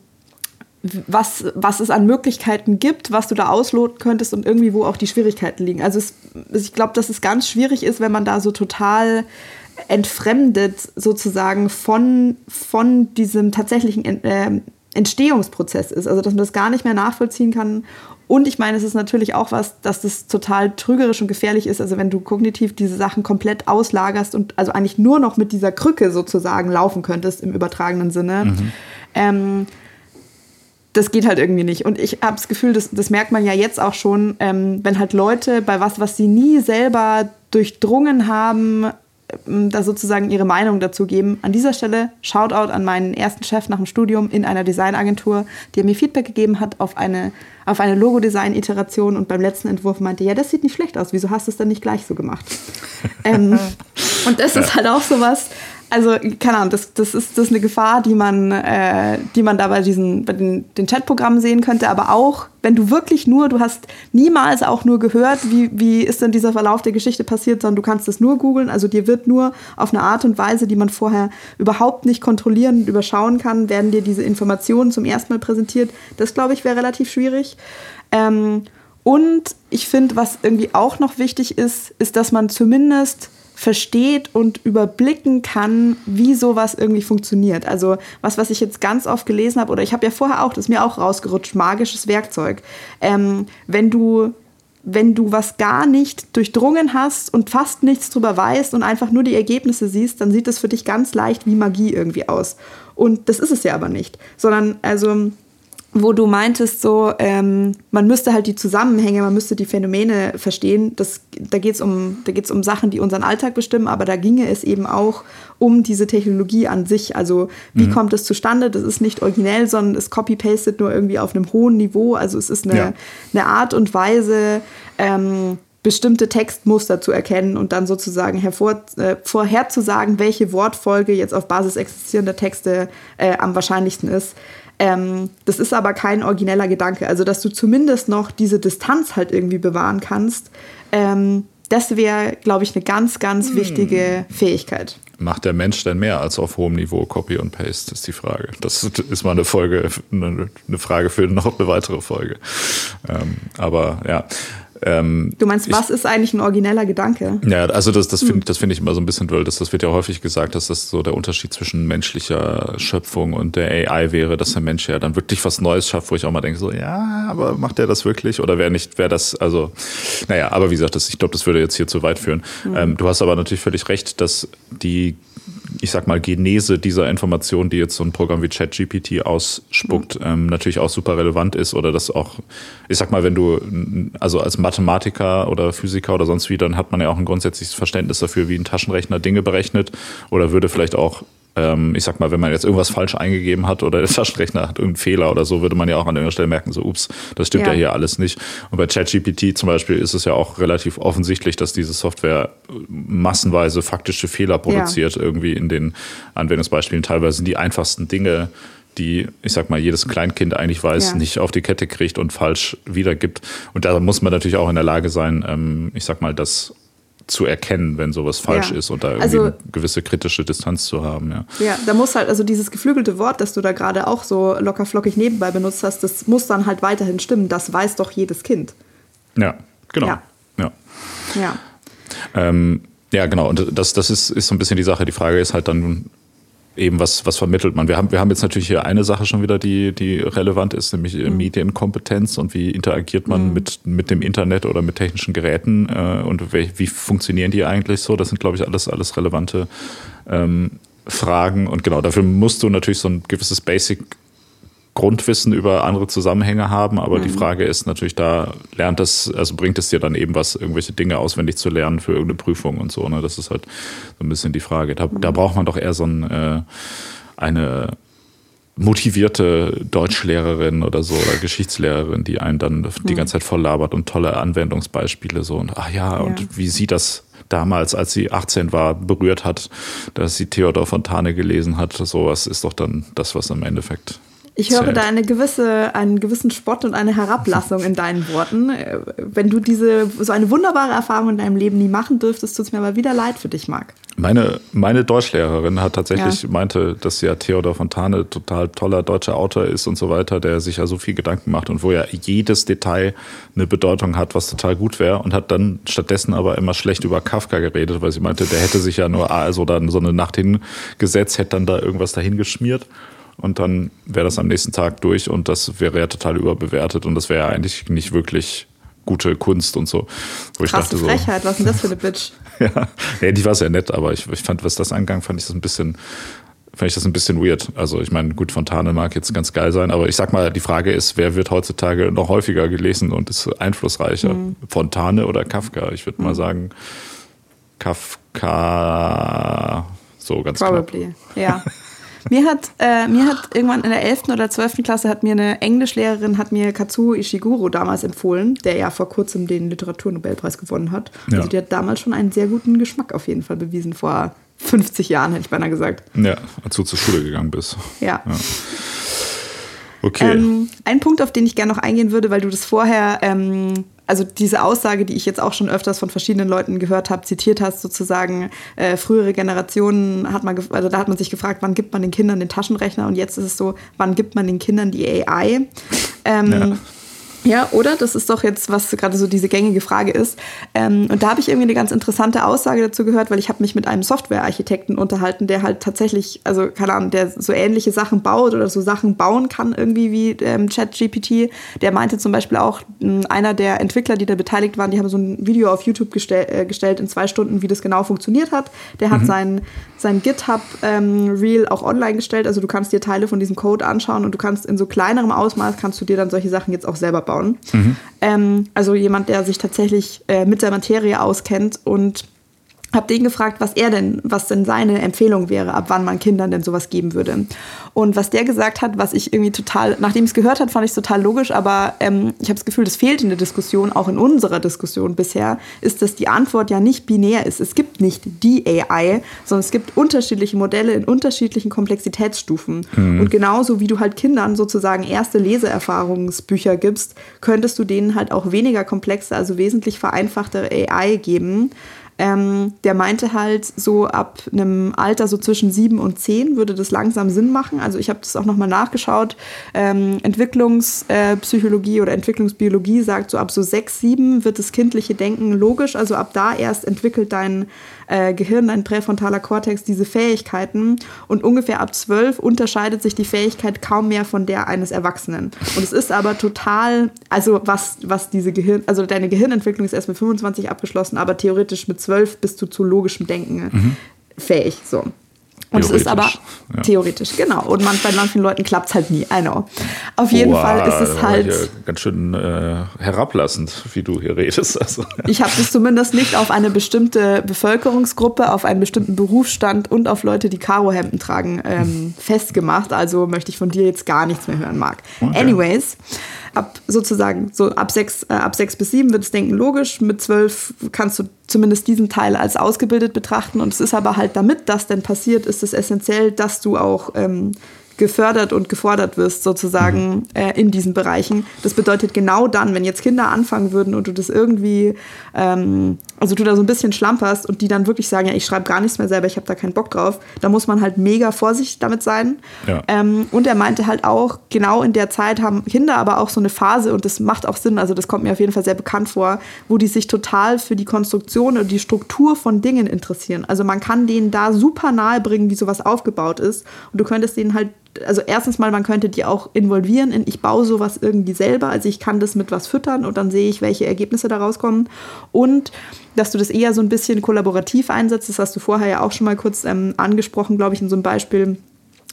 was, was es an Möglichkeiten gibt, was du da ausloten könntest und irgendwie, wo auch die Schwierigkeiten liegen. Also es, ich glaube, dass es ganz schwierig ist, wenn man da so total entfremdet sozusagen von, von diesem tatsächlichen äh, Entstehungsprozess ist. Also dass man das gar nicht mehr nachvollziehen kann. Und ich meine, es ist natürlich auch was, dass das total trügerisch und gefährlich ist. Also wenn du kognitiv diese Sachen komplett auslagerst und also eigentlich nur noch mit dieser Krücke sozusagen laufen könntest im übertragenen Sinne. Mhm. Ähm, das geht halt irgendwie nicht. Und ich habe das Gefühl, das, das merkt man ja jetzt auch schon, ähm, wenn halt Leute bei was, was sie nie selber durchdrungen haben, da sozusagen ihre Meinung dazu geben. An dieser Stelle Shoutout an meinen ersten Chef nach dem Studium in einer Designagentur, der mir Feedback gegeben hat auf eine, auf eine Logo-Design-Iteration und beim letzten Entwurf meinte, ja, das sieht nicht schlecht aus, wieso hast du es dann nicht gleich so gemacht? ähm, und das ist halt auch sowas, also, keine Ahnung, das, das, ist, das ist eine Gefahr, die man, äh, die man da bei, diesen, bei den, den Chatprogrammen sehen könnte. Aber auch, wenn du wirklich nur, du hast niemals auch nur gehört, wie, wie ist denn dieser Verlauf der Geschichte passiert, sondern du kannst es nur googeln. Also dir wird nur auf eine Art und Weise, die man vorher überhaupt nicht kontrollieren und überschauen kann, werden dir diese Informationen zum ersten Mal präsentiert. Das, glaube ich, wäre relativ schwierig. Ähm, und ich finde, was irgendwie auch noch wichtig ist, ist, dass man zumindest versteht und überblicken kann, wie sowas irgendwie funktioniert. Also was, was ich jetzt ganz oft gelesen habe, oder ich habe ja vorher auch, das ist mir auch rausgerutscht, magisches Werkzeug. Ähm, wenn du wenn du was gar nicht durchdrungen hast und fast nichts drüber weißt und einfach nur die Ergebnisse siehst, dann sieht das für dich ganz leicht wie Magie irgendwie aus. Und das ist es ja aber nicht, sondern also wo du meintest, so, ähm, man müsste halt die Zusammenhänge, man müsste die Phänomene verstehen. Das, da geht es um, um Sachen, die unseren Alltag bestimmen, aber da ginge es eben auch um diese Technologie an sich. Also, wie mhm. kommt es zustande? Das ist nicht originell, sondern es copy-pastet nur irgendwie auf einem hohen Niveau. Also, es ist eine, ja. eine Art und Weise, ähm, bestimmte Textmuster zu erkennen und dann sozusagen hervor, äh, vorherzusagen, welche Wortfolge jetzt auf Basis existierender Texte äh, am wahrscheinlichsten ist. Ähm, das ist aber kein origineller Gedanke. Also, dass du zumindest noch diese Distanz halt irgendwie bewahren kannst, ähm, das wäre, glaube ich, eine ganz, ganz hm. wichtige Fähigkeit. Macht der Mensch denn mehr als auf hohem Niveau Copy und Paste, ist die Frage. Das ist mal eine Folge, eine, Frage für noch eine weitere Folge. Ähm, aber ja, ähm, du meinst, was ist eigentlich ein origineller Gedanke? Ja, also das, das finde hm. find ich immer so ein bisschen weil Das, das wird ja häufig gesagt, dass das so der Unterschied zwischen menschlicher Schöpfung und der AI wäre, dass der Mensch ja dann wirklich was Neues schafft, wo ich auch mal denke, so, ja, aber macht der das wirklich? Oder wäre nicht, wäre das, also, naja, aber wie gesagt, das, ich glaube, das würde jetzt hier zu weit führen. Mhm. Ähm, du hast aber natürlich völlig recht, dass die ich sag mal, Genese dieser Information, die jetzt so ein Programm wie ChatGPT ausspuckt, mhm. ähm, natürlich auch super relevant ist oder das auch, ich sag mal, wenn du, also als Mathematiker oder Physiker oder sonst wie, dann hat man ja auch ein grundsätzliches Verständnis dafür, wie ein Taschenrechner Dinge berechnet oder würde vielleicht auch ähm, ich sag mal, wenn man jetzt irgendwas falsch eingegeben hat oder der Taschenrechner hat irgendeinen Fehler oder so, würde man ja auch an irgendeiner Stelle merken, so, ups, das stimmt ja, ja hier alles nicht. Und bei ChatGPT zum Beispiel ist es ja auch relativ offensichtlich, dass diese Software massenweise faktische Fehler produziert, ja. irgendwie in den Anwendungsbeispielen. Teilweise sind die einfachsten Dinge die, ich sag mal, jedes Kleinkind eigentlich weiß, ja. nicht auf die Kette kriegt und falsch wiedergibt. Und da muss man natürlich auch in der Lage sein, ähm, ich sag mal, das zu erkennen, wenn sowas falsch ja. ist und da irgendwie also, eine gewisse kritische Distanz zu haben. Ja. ja, da muss halt, also dieses geflügelte Wort, das du da gerade auch so locker flockig nebenbei benutzt hast, das muss dann halt weiterhin stimmen. Das weiß doch jedes Kind. Ja, genau. Ja. Ja. ja. Ähm, ja, genau. Und das, das ist, ist so ein bisschen die Sache. Die Frage ist halt dann, eben was, was vermittelt man. Wir haben, wir haben jetzt natürlich hier eine Sache schon wieder, die, die relevant ist, nämlich mhm. Medienkompetenz und wie interagiert man mhm. mit, mit dem Internet oder mit technischen Geräten äh, und wie, wie funktionieren die eigentlich so. Das sind, glaube ich, alles, alles relevante ähm, Fragen. Und genau, dafür musst du natürlich so ein gewisses Basic Grundwissen über andere Zusammenhänge haben, aber mhm. die Frage ist natürlich, da lernt das, also bringt es dir dann eben was, irgendwelche Dinge auswendig zu lernen für irgendeine Prüfung und so. Ne? Das ist halt so ein bisschen die Frage. Da, mhm. da braucht man doch eher so ein, äh, eine motivierte Deutschlehrerin oder so oder Geschichtslehrerin, die einen dann die mhm. ganze Zeit voll labert und tolle Anwendungsbeispiele so und ach ja, ja. und wie sie das damals, als sie 18 war, berührt hat, dass sie Theodor Fontane gelesen hat. Sowas ist doch dann das, was im Endeffekt ich höre da eine gewisse, einen gewissen Spott und eine Herablassung in deinen Worten. Wenn du diese so eine wunderbare Erfahrung in deinem Leben nie machen dürftest, tut es mir aber wieder leid für dich, Marc. Meine, meine Deutschlehrerin hat tatsächlich ja. meinte, dass ja Theodor Fontane total toller deutscher Autor ist und so weiter, der sich ja so viel Gedanken macht und wo ja jedes Detail eine Bedeutung hat, was total gut wäre und hat dann stattdessen aber immer schlecht über Kafka geredet, weil sie meinte, der hätte sich ja nur also dann so eine Nacht hingesetzt, hätte dann da irgendwas dahin geschmiert und dann wäre das am nächsten Tag durch und das wäre ja total überbewertet und das wäre ja eigentlich nicht wirklich gute Kunst und so. Wo ich Krasse dachte, Frechheit, so, was ist denn das für eine Bitch? ja, ja, die war sehr nett, aber ich, ich fand, was das angang, fand ich das ein bisschen fand ich das ein bisschen weird. Also ich meine, gut, Fontane mag jetzt ganz geil sein, aber ich sag mal, die Frage ist, wer wird heutzutage noch häufiger gelesen und ist einflussreicher? Mhm. Fontane oder Kafka? Ich würde mhm. mal sagen, Kafka so ganz Probably, knapp. ja. Mir hat, äh, mir hat irgendwann in der 11. oder 12. Klasse hat mir eine Englischlehrerin hat mir Katsuo Ishiguro damals empfohlen, der ja vor kurzem den Literaturnobelpreis gewonnen hat. Ja. Also die hat damals schon einen sehr guten Geschmack auf jeden Fall bewiesen, vor 50 Jahren hätte ich beinahe gesagt. Ja, als du zur Schule gegangen bist. Ja. ja. Okay. Ähm, ein Punkt, auf den ich gerne noch eingehen würde, weil du das vorher ähm, also diese Aussage, die ich jetzt auch schon öfters von verschiedenen Leuten gehört habe, zitiert hast, sozusagen, äh, frühere Generationen hat man, also da hat man sich gefragt, wann gibt man den Kindern den Taschenrechner und jetzt ist es so, wann gibt man den Kindern die AI? Ähm, ja. Ja, oder? Das ist doch jetzt, was gerade so diese gängige Frage ist. Ähm, und da habe ich irgendwie eine ganz interessante Aussage dazu gehört, weil ich habe mich mit einem Softwarearchitekten unterhalten, der halt tatsächlich, also keine Ahnung, der so ähnliche Sachen baut oder so Sachen bauen kann irgendwie wie ähm, ChatGPT. Der meinte zum Beispiel auch, einer der Entwickler, die da beteiligt waren, die haben so ein Video auf YouTube gestell, äh, gestellt in zwei Stunden, wie das genau funktioniert hat. Der hat mhm. sein, sein GitHub-Reel ähm, auch online gestellt. Also du kannst dir Teile von diesem Code anschauen und du kannst in so kleinerem Ausmaß kannst du dir dann solche Sachen jetzt auch selber bauen aufbauen. Mhm. Ähm, also jemand, der sich tatsächlich äh, mit der Materie auskennt und habe den gefragt, was er denn, was denn seine Empfehlung wäre, ab wann man Kindern denn sowas geben würde. Und was der gesagt hat, was ich irgendwie total, nachdem ich es gehört habe, fand ich es total logisch, aber ähm, ich habe das Gefühl, das fehlt in der Diskussion, auch in unserer Diskussion bisher, ist, dass die Antwort ja nicht binär ist. Es gibt nicht die AI, sondern es gibt unterschiedliche Modelle in unterschiedlichen Komplexitätsstufen. Mhm. Und genauso wie du halt Kindern sozusagen erste Leseerfahrungsbücher gibst, könntest du denen halt auch weniger komplexe, also wesentlich vereinfachte AI geben ähm, der meinte halt, so ab einem Alter so zwischen sieben und zehn würde das langsam Sinn machen. Also ich habe das auch nochmal nachgeschaut. Ähm, Entwicklungspsychologie äh, oder Entwicklungsbiologie sagt, so ab so sechs, sieben wird das kindliche Denken logisch. Also ab da erst entwickelt dein äh, Gehirn, dein präfrontaler Kortex diese Fähigkeiten. Und ungefähr ab zwölf unterscheidet sich die Fähigkeit kaum mehr von der eines Erwachsenen. Und es ist aber total, also was, was diese Gehirn, also deine Gehirnentwicklung ist erst mit 25 abgeschlossen, aber theoretisch mit 12 zwölf bist du zu logischem Denken mhm. fähig. So. Und es ist aber ja. theoretisch, genau. Und man, bei manchen Leuten klappt es halt nie. I know. Auf jeden wow, Fall ist es halt. ganz schön äh, herablassend, wie du hier redest. Also, ja. Ich habe das zumindest nicht auf eine bestimmte Bevölkerungsgruppe, auf einen bestimmten Berufsstand und auf Leute, die Karohemden tragen, ähm, festgemacht. Also möchte ich von dir jetzt gar nichts mehr hören, Marc. Okay. Anyways ab sozusagen so ab sechs, äh, ab sechs bis sieben wird das Denken logisch. Mit zwölf kannst du zumindest diesen Teil als ausgebildet betrachten. Und es ist aber halt, damit das denn passiert, ist es essentiell, dass du auch ähm, gefördert und gefordert wirst, sozusagen mhm. äh, in diesen Bereichen. Das bedeutet genau dann, wenn jetzt Kinder anfangen würden und du das irgendwie, ähm, also du da so ein bisschen schlamperst und die dann wirklich sagen, ja, ich schreibe gar nichts mehr selber, ich habe da keinen Bock drauf, da muss man halt mega vorsichtig damit sein. Ja. Ähm, und er meinte halt auch, genau in der Zeit haben Kinder aber auch so eine Phase und das macht auch Sinn, also das kommt mir auf jeden Fall sehr bekannt vor, wo die sich total für die Konstruktion und die Struktur von Dingen interessieren. Also man kann denen da super nahe bringen, wie sowas aufgebaut ist und du könntest denen halt also erstens mal, man könnte die auch involvieren in, ich baue sowas irgendwie selber, also ich kann das mit was füttern und dann sehe ich, welche Ergebnisse da rauskommen. Und dass du das eher so ein bisschen kollaborativ einsetzt, das hast du vorher ja auch schon mal kurz ähm, angesprochen, glaube ich, in so einem Beispiel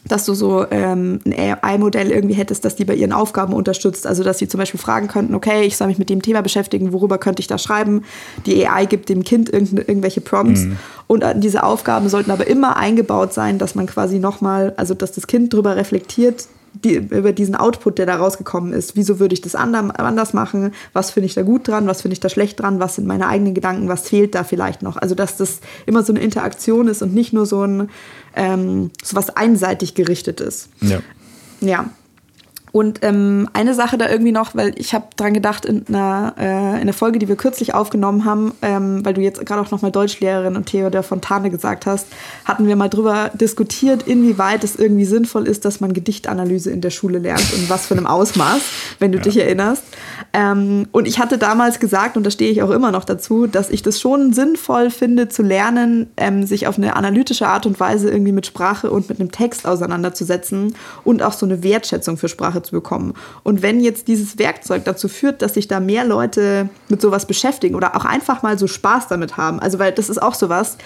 dass du so ähm, ein AI-Modell irgendwie hättest, das die bei ihren Aufgaben unterstützt. Also, dass sie zum Beispiel fragen könnten, okay, ich soll mich mit dem Thema beschäftigen, worüber könnte ich da schreiben? Die AI gibt dem Kind irgendwelche Prompts. Mhm. Und äh, diese Aufgaben sollten aber immer eingebaut sein, dass man quasi nochmal, also dass das Kind darüber reflektiert, die, über diesen Output, der da rausgekommen ist. Wieso würde ich das anders machen? Was finde ich da gut dran? Was finde ich da schlecht dran? Was sind meine eigenen Gedanken? Was fehlt da vielleicht noch? Also, dass das immer so eine Interaktion ist und nicht nur so ein ähm, so was einseitig gerichtetes. Ja. Ja. Und ähm, eine Sache da irgendwie noch, weil ich habe dran gedacht in einer, äh, in einer Folge, die wir kürzlich aufgenommen haben, ähm, weil du jetzt gerade auch nochmal Deutschlehrerin und Theodor Fontane gesagt hast, hatten wir mal drüber diskutiert, inwieweit es irgendwie sinnvoll ist, dass man Gedichtanalyse in der Schule lernt und was für einem Ausmaß, wenn du ja. dich erinnerst. Ähm, und ich hatte damals gesagt, und da stehe ich auch immer noch dazu, dass ich das schon sinnvoll finde, zu lernen, ähm, sich auf eine analytische Art und Weise irgendwie mit Sprache und mit einem Text auseinanderzusetzen und auch so eine Wertschätzung für Sprache zu bekommen. Und wenn jetzt dieses Werkzeug dazu führt, dass sich da mehr Leute mit sowas beschäftigen oder auch einfach mal so Spaß damit haben, also weil das ist auch sowas,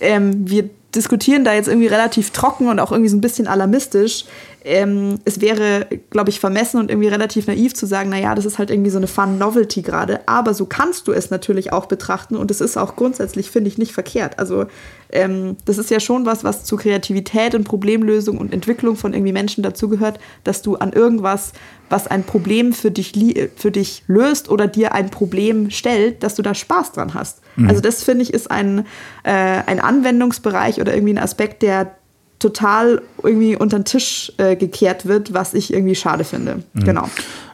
ähm, wir diskutieren da jetzt irgendwie relativ trocken und auch irgendwie so ein bisschen alarmistisch. Ähm, es wäre, glaube ich, vermessen und irgendwie relativ naiv zu sagen, naja, das ist halt irgendwie so eine Fun-Novelty gerade. Aber so kannst du es natürlich auch betrachten und es ist auch grundsätzlich, finde ich, nicht verkehrt. Also ähm, das ist ja schon was, was zu Kreativität und Problemlösung und Entwicklung von irgendwie Menschen dazugehört, dass du an irgendwas, was ein Problem für dich, für dich löst oder dir ein Problem stellt, dass du da Spaß dran hast. Mhm. Also das finde ich ist ein, äh, ein Anwendungsbereich oder irgendwie ein Aspekt, der total irgendwie unter den Tisch äh, gekehrt wird, was ich irgendwie schade finde. Mhm. Genau.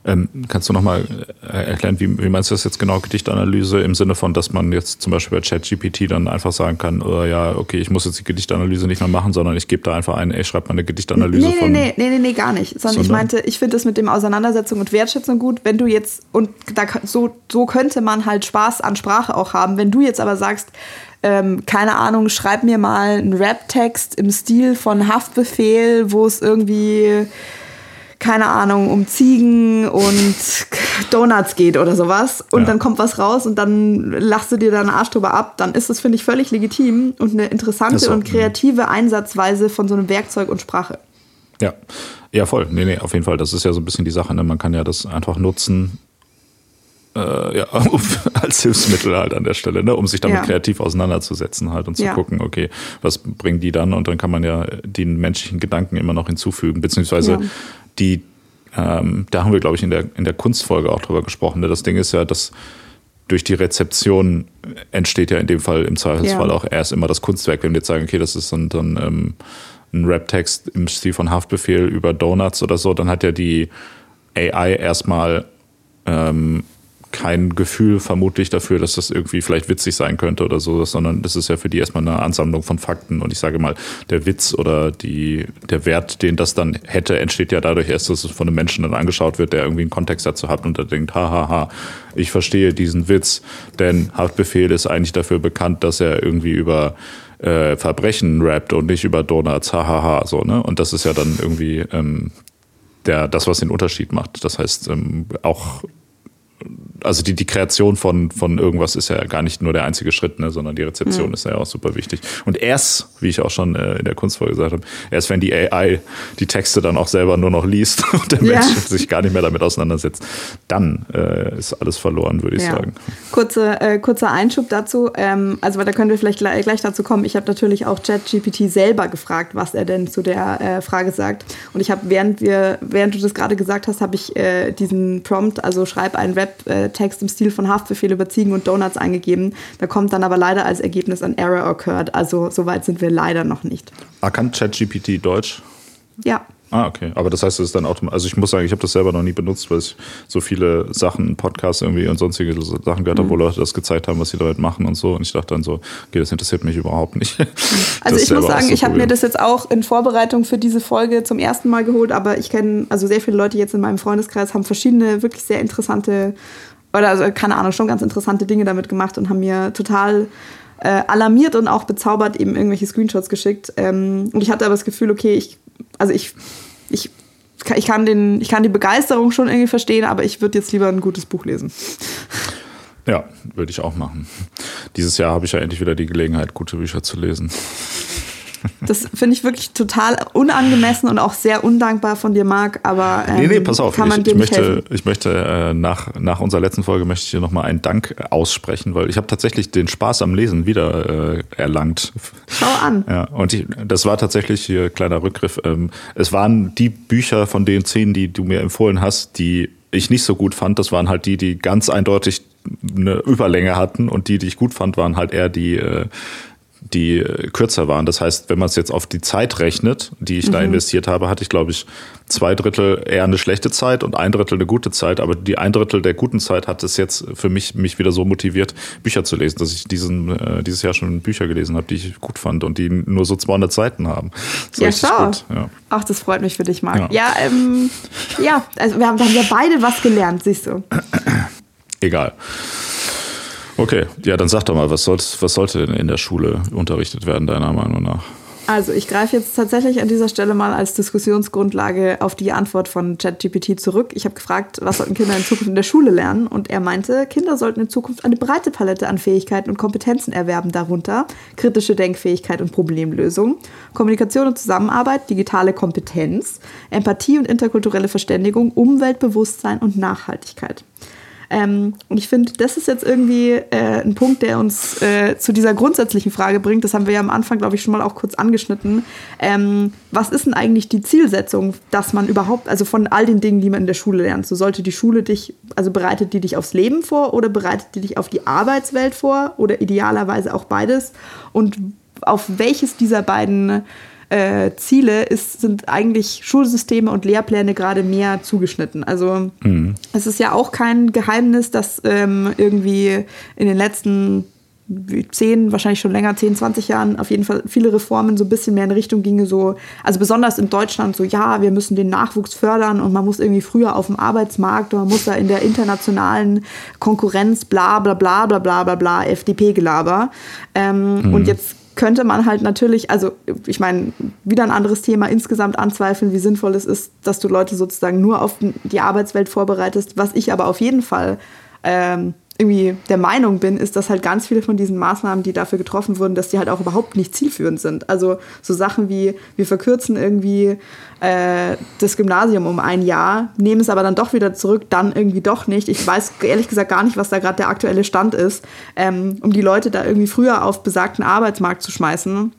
Ähm, kannst du nochmal äh, erklären, wie, wie meinst du das jetzt genau, Gedichtanalyse, im Sinne von, dass man jetzt zum Beispiel bei ChatGPT dann einfach sagen kann, oh, ja, okay, ich muss jetzt die Gedichtanalyse nicht mehr machen, sondern ich gebe da einfach ein, ey, schreib mal eine Gedichtanalyse nee, von... Nee, nee, nee, nee, gar nicht. Sondern, sondern? ich meinte, ich finde das mit dem Auseinandersetzung und Wertschätzung gut, wenn du jetzt, und da, so, so könnte man halt Spaß an Sprache auch haben, wenn du jetzt aber sagst, ähm, keine Ahnung, schreib mir mal einen Rap-Text im Stil von Haftbefehl, wo es irgendwie keine Ahnung, um Ziegen und Donuts geht oder sowas und ja. dann kommt was raus und dann lachst du dir deinen Arsch drüber ab, dann ist das, finde ich, völlig legitim und eine interessante und kreative Einsatzweise von so einem Werkzeug und Sprache. Ja, ja, voll. Nee, nee, auf jeden Fall. Das ist ja so ein bisschen die Sache. Ne? Man kann ja das einfach nutzen, äh, ja, als Hilfsmittel halt an der Stelle, ne? um sich damit ja. kreativ auseinanderzusetzen halt und zu ja. gucken, okay, was bringen die dann? Und dann kann man ja den menschlichen Gedanken immer noch hinzufügen, beziehungsweise ja. die, ähm, da haben wir, glaube ich, in der, in der Kunstfolge auch drüber gesprochen. Ne? Das Ding ist ja, dass durch die Rezeption entsteht ja in dem Fall im Zweifelsfall auch erst immer das Kunstwerk. Wenn wir jetzt sagen, okay, das ist dann, dann ähm, ein Rap-Text im Stil von Haftbefehl über Donuts oder so, dann hat ja die AI erstmal ähm, kein Gefühl vermutlich dafür, dass das irgendwie vielleicht witzig sein könnte oder so, sondern das ist ja für die erstmal eine Ansammlung von Fakten. Und ich sage mal, der Witz oder die, der Wert, den das dann hätte, entsteht ja dadurch erst, dass es von einem Menschen dann angeschaut wird, der irgendwie einen Kontext dazu hat und der denkt, hahaha, ich verstehe diesen Witz, denn Haftbefehl ist eigentlich dafür bekannt, dass er irgendwie über äh, Verbrechen rappt und nicht über Donuts, hahaha, so, ne? Und das ist ja dann irgendwie ähm, der, das, was den Unterschied macht. Das heißt, ähm, auch also die, die Kreation von, von irgendwas ist ja gar nicht nur der einzige Schritt, ne, sondern die Rezeption mhm. ist ja auch super wichtig. Und erst, wie ich auch schon äh, in der Kunstfolge gesagt habe, erst wenn die AI die Texte dann auch selber nur noch liest und der ja. Mensch sich gar nicht mehr damit auseinandersetzt, dann äh, ist alles verloren, würde ich ja. sagen. Kurze, äh, kurzer Einschub dazu. Ähm, also, da können wir vielleicht gleich, gleich dazu kommen. Ich habe natürlich auch ChatGPT selber gefragt, was er denn zu der äh, Frage sagt. Und ich habe, während wir, während du das gerade gesagt hast, habe ich äh, diesen Prompt, also schreib einen Web äh, Text im Stil von Haftbefehl über Ziegen und Donuts eingegeben. Da kommt dann aber leider als Ergebnis ein Error occurred. Also so weit sind wir leider noch nicht. Ah, kann ChatGPT Deutsch? Ja. Ah, okay. Aber das heißt, es ist dann automatisch. Also ich muss sagen, ich habe das selber noch nie benutzt, weil ich so viele Sachen, Podcasts irgendwie und sonstige Sachen gehört habe, mhm. wo Leute das gezeigt haben, was sie damit machen und so. Und ich dachte dann so, okay, das interessiert mich überhaupt nicht. Also ich muss sagen, ich habe mir das jetzt auch in Vorbereitung für diese Folge zum ersten Mal geholt, aber ich kenne, also sehr viele Leute jetzt in meinem Freundeskreis haben verschiedene, wirklich sehr interessante, oder also keine Ahnung, schon ganz interessante Dinge damit gemacht und haben mir total äh, alarmiert und auch bezaubert eben irgendwelche Screenshots geschickt. Ähm, und ich hatte aber das Gefühl, okay, ich, also ich, ich, ich, kann den, ich kann die Begeisterung schon irgendwie verstehen, aber ich würde jetzt lieber ein gutes Buch lesen. Ja, würde ich auch machen. Dieses Jahr habe ich ja endlich wieder die Gelegenheit, gute Bücher zu lesen. Das finde ich wirklich total unangemessen und auch sehr undankbar von dir, Marc. Aber ähm, nee, nee, pass auf. Kann man ich, dir ich möchte, helfen. ich möchte äh, nach, nach unserer letzten Folge möchte ich dir nochmal einen Dank aussprechen, weil ich habe tatsächlich den Spaß am Lesen wieder äh, erlangt. Schau an. Ja, und ich, das war tatsächlich hier kleiner Rückgriff. Ähm, es waren die Bücher von den zehn, die du mir empfohlen hast, die ich nicht so gut fand. Das waren halt die, die ganz eindeutig eine Überlänge hatten und die, die ich gut fand, waren halt eher die äh, die äh, kürzer waren. Das heißt, wenn man es jetzt auf die Zeit rechnet, die ich mhm. da investiert habe, hatte ich, glaube ich, zwei Drittel eher eine schlechte Zeit und ein Drittel eine gute Zeit. Aber die ein Drittel der guten Zeit hat es jetzt für mich, mich wieder so motiviert, Bücher zu lesen, dass ich diesen, äh, dieses Jahr schon Bücher gelesen habe, die ich gut fand und die nur so 200 Seiten haben. ja, schau. Gut, ja. Ach, das freut mich für dich, Marc. Ja, ja, ähm, ja also wir haben, wir haben ja beide was gelernt, siehst du. Egal. Okay, ja, dann sag doch mal, was, soll's, was sollte denn in der Schule unterrichtet werden, deiner Meinung nach? Also ich greife jetzt tatsächlich an dieser Stelle mal als Diskussionsgrundlage auf die Antwort von ChatGPT zurück. Ich habe gefragt, was sollten Kinder in Zukunft in der Schule lernen? Und er meinte, Kinder sollten in Zukunft eine breite Palette an Fähigkeiten und Kompetenzen erwerben, darunter kritische Denkfähigkeit und Problemlösung, Kommunikation und Zusammenarbeit, digitale Kompetenz, Empathie und interkulturelle Verständigung, Umweltbewusstsein und Nachhaltigkeit. Ähm, und ich finde, das ist jetzt irgendwie äh, ein Punkt, der uns äh, zu dieser grundsätzlichen Frage bringt. Das haben wir ja am Anfang, glaube ich, schon mal auch kurz angeschnitten. Ähm, was ist denn eigentlich die Zielsetzung, dass man überhaupt, also von all den Dingen, die man in der Schule lernt, so sollte die Schule dich, also bereitet die dich aufs Leben vor oder bereitet die dich auf die Arbeitswelt vor oder idealerweise auch beides? Und auf welches dieser beiden äh, Ziele ist, sind eigentlich Schulsysteme und Lehrpläne gerade mehr zugeschnitten. Also mhm. es ist ja auch kein Geheimnis, dass ähm, irgendwie in den letzten zehn, wahrscheinlich schon länger, zehn, 20 Jahren auf jeden Fall viele Reformen so ein bisschen mehr in Richtung ginge, so, also besonders in Deutschland, so ja, wir müssen den Nachwuchs fördern und man muss irgendwie früher auf dem Arbeitsmarkt und man muss da in der internationalen Konkurrenz bla bla bla bla bla bla bla FDP-Gelaber. Ähm, mhm. Und jetzt könnte man halt natürlich, also ich meine, wieder ein anderes Thema, insgesamt anzweifeln, wie sinnvoll es ist, dass du Leute sozusagen nur auf die Arbeitswelt vorbereitest. Was ich aber auf jeden Fall ähm, irgendwie der Meinung bin, ist, dass halt ganz viele von diesen Maßnahmen, die dafür getroffen wurden, dass die halt auch überhaupt nicht zielführend sind. Also so Sachen wie, wir verkürzen irgendwie äh, das Gymnasium um ein Jahr, nehmen es aber dann doch wieder zurück, dann irgendwie doch nicht. Ich weiß ehrlich gesagt gar nicht, was da gerade der aktuelle Stand ist, ähm, um die Leute da irgendwie früher auf besagten Arbeitsmarkt zu schmeißen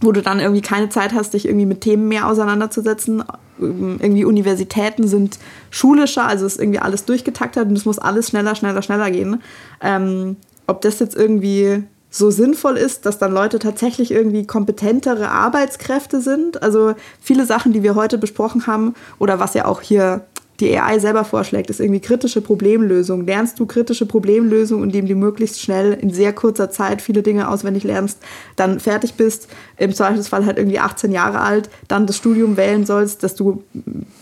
wo du dann irgendwie keine Zeit hast, dich irgendwie mit Themen mehr auseinanderzusetzen. Irgendwie Universitäten sind schulischer, also ist irgendwie alles durchgetaktet und es muss alles schneller, schneller, schneller gehen. Ähm, ob das jetzt irgendwie so sinnvoll ist, dass dann Leute tatsächlich irgendwie kompetentere Arbeitskräfte sind. Also viele Sachen, die wir heute besprochen haben oder was ja auch hier die AI selber vorschlägt, ist irgendwie kritische Problemlösung. Lernst du kritische Problemlösung, indem du möglichst schnell in sehr kurzer Zeit viele Dinge auswendig lernst, dann fertig bist, im Zweifelsfall halt irgendwie 18 Jahre alt, dann das Studium wählen sollst, dass du,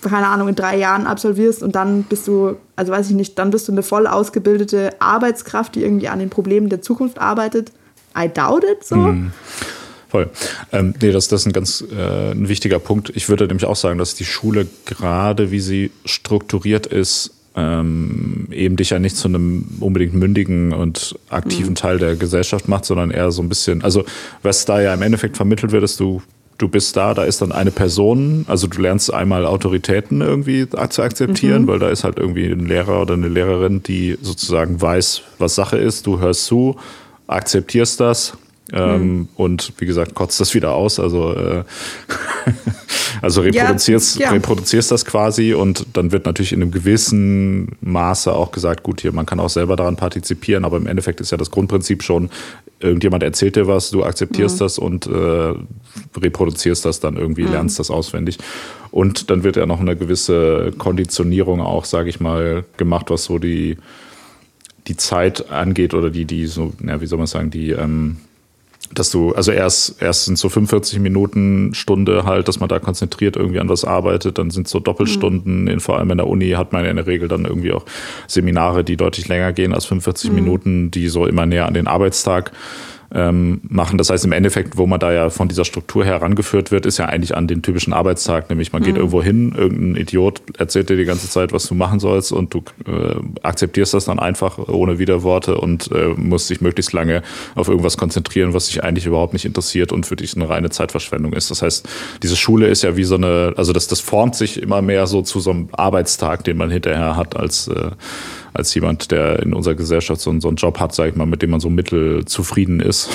keine Ahnung, in drei Jahren absolvierst und dann bist du, also weiß ich nicht, dann bist du eine voll ausgebildete Arbeitskraft, die irgendwie an den Problemen der Zukunft arbeitet. I doubt it so. Mm. Voll. Ähm, nee, das, das ist ein ganz äh, ein wichtiger Punkt. Ich würde nämlich auch sagen, dass die Schule gerade, wie sie strukturiert ist, ähm, eben dich ja nicht zu einem unbedingt mündigen und aktiven mhm. Teil der Gesellschaft macht, sondern eher so ein bisschen, also was da ja im Endeffekt vermittelt wird, ist, du, du bist da, da ist dann eine Person, also du lernst einmal Autoritäten irgendwie zu akzeptieren, mhm. weil da ist halt irgendwie ein Lehrer oder eine Lehrerin, die sozusagen weiß, was Sache ist, du hörst zu, akzeptierst das, ähm, mhm. Und wie gesagt, kotzt das wieder aus. Also, äh, also reproduzierst, ja, ja. reproduzierst das quasi und dann wird natürlich in einem gewissen Maße auch gesagt, gut, hier, man kann auch selber daran partizipieren, aber im Endeffekt ist ja das Grundprinzip schon, irgendjemand erzählt dir was, du akzeptierst mhm. das und äh, reproduzierst das dann irgendwie, mhm. lernst das auswendig. Und dann wird ja noch eine gewisse Konditionierung auch, sage ich mal, gemacht, was so die, die Zeit angeht oder die, die so, ja, wie soll man sagen, die, ähm, dass du, also erst, erst sind so 45 Minuten Stunde halt, dass man da konzentriert irgendwie an was arbeitet, dann sind so Doppelstunden, mhm. in, vor allem in der Uni hat man ja in der Regel dann irgendwie auch Seminare, die deutlich länger gehen als 45 mhm. Minuten, die so immer näher an den Arbeitstag ähm, machen. Das heißt, im Endeffekt, wo man da ja von dieser Struktur herangeführt wird, ist ja eigentlich an den typischen Arbeitstag, nämlich man geht mhm. irgendwo hin, irgendein Idiot erzählt dir die ganze Zeit, was du machen sollst und du äh, akzeptierst das dann einfach ohne Widerworte und äh, musst dich möglichst lange auf irgendwas konzentrieren, was dich eigentlich überhaupt nicht interessiert und für dich eine reine Zeitverschwendung ist. Das heißt, diese Schule ist ja wie so eine, also das, das formt sich immer mehr so zu so einem Arbeitstag, den man hinterher hat als äh, als jemand, der in unserer Gesellschaft so, so einen Job hat, sag ich mal, mit dem man so mittel zufrieden ist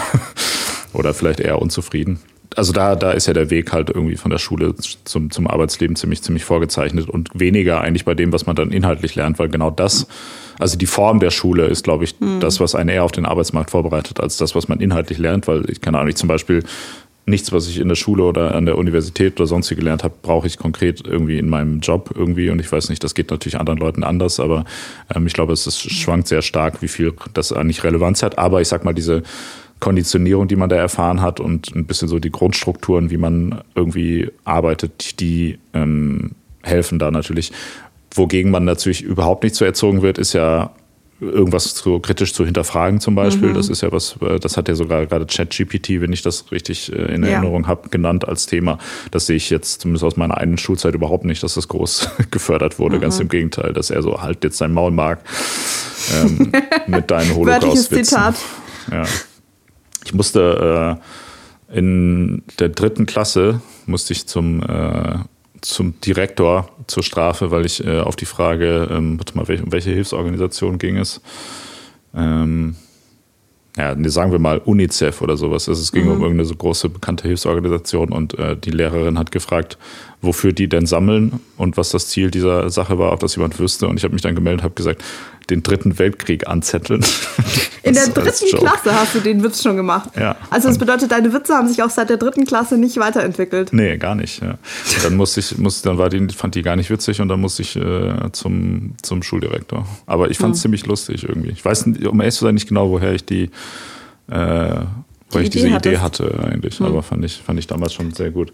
oder vielleicht eher unzufrieden. Also da, da ist ja der Weg halt irgendwie von der Schule zum, zum Arbeitsleben ziemlich, ziemlich vorgezeichnet und weniger eigentlich bei dem, was man dann inhaltlich lernt, weil genau das, also die Form der Schule ist, glaube ich, mhm. das, was einen eher auf den Arbeitsmarkt vorbereitet, als das, was man inhaltlich lernt, weil ich kann auch nicht zum Beispiel nichts, was ich in der Schule oder an der Universität oder sonst wie gelernt habe, brauche ich konkret irgendwie in meinem Job irgendwie. Und ich weiß nicht, das geht natürlich anderen Leuten anders, aber ähm, ich glaube, es ist, schwankt sehr stark, wie viel das eigentlich Relevanz hat. Aber ich sag mal, diese Konditionierung, die man da erfahren hat und ein bisschen so die Grundstrukturen, wie man irgendwie arbeitet, die ähm, helfen da natürlich. Wogegen man natürlich überhaupt nicht so erzogen wird, ist ja irgendwas so kritisch zu hinterfragen zum Beispiel. Mhm. Das ist ja was, äh, das hat ja sogar gerade ChatGPT, wenn ich das richtig äh, in Erinnerung ja. habe, genannt als Thema. Das sehe ich jetzt zumindest aus meiner eigenen Schulzeit überhaupt nicht, dass das groß gefördert wurde. Mhm. Ganz im Gegenteil, dass er so halt jetzt sein Maul mag ähm, mit deinen Holocaust-Witzen. Ja. Ich musste äh, in der dritten Klasse musste ich zum äh, zum Direktor zur Strafe, weil ich äh, auf die Frage, ähm, warte mal, welche, um welche Hilfsorganisation ging es? Ähm, ja, sagen wir mal UNICEF oder sowas. Also es ging mhm. um irgendeine so große bekannte Hilfsorganisation und äh, die Lehrerin hat gefragt, wofür die denn sammeln und was das Ziel dieser Sache war, ob das jemand wüsste. Und ich habe mich dann gemeldet, habe gesagt, den dritten Weltkrieg anzetteln. In der dritten Klasse hast du den Witz schon gemacht. Ja. Also das bedeutet, deine Witze haben sich auch seit der dritten Klasse nicht weiterentwickelt. Nee, gar nicht. Ja. Dann musste ich, musste, dann war die, fand die gar nicht witzig und dann musste ich äh, zum, zum Schuldirektor. Aber ich fand es hm. ziemlich lustig irgendwie. Ich weiß, um ehrlich zu sein, nicht genau, woher ich die äh, weil ich diese Idee hatte eigentlich. Hm. Aber fand ich, fand ich damals schon sehr gut.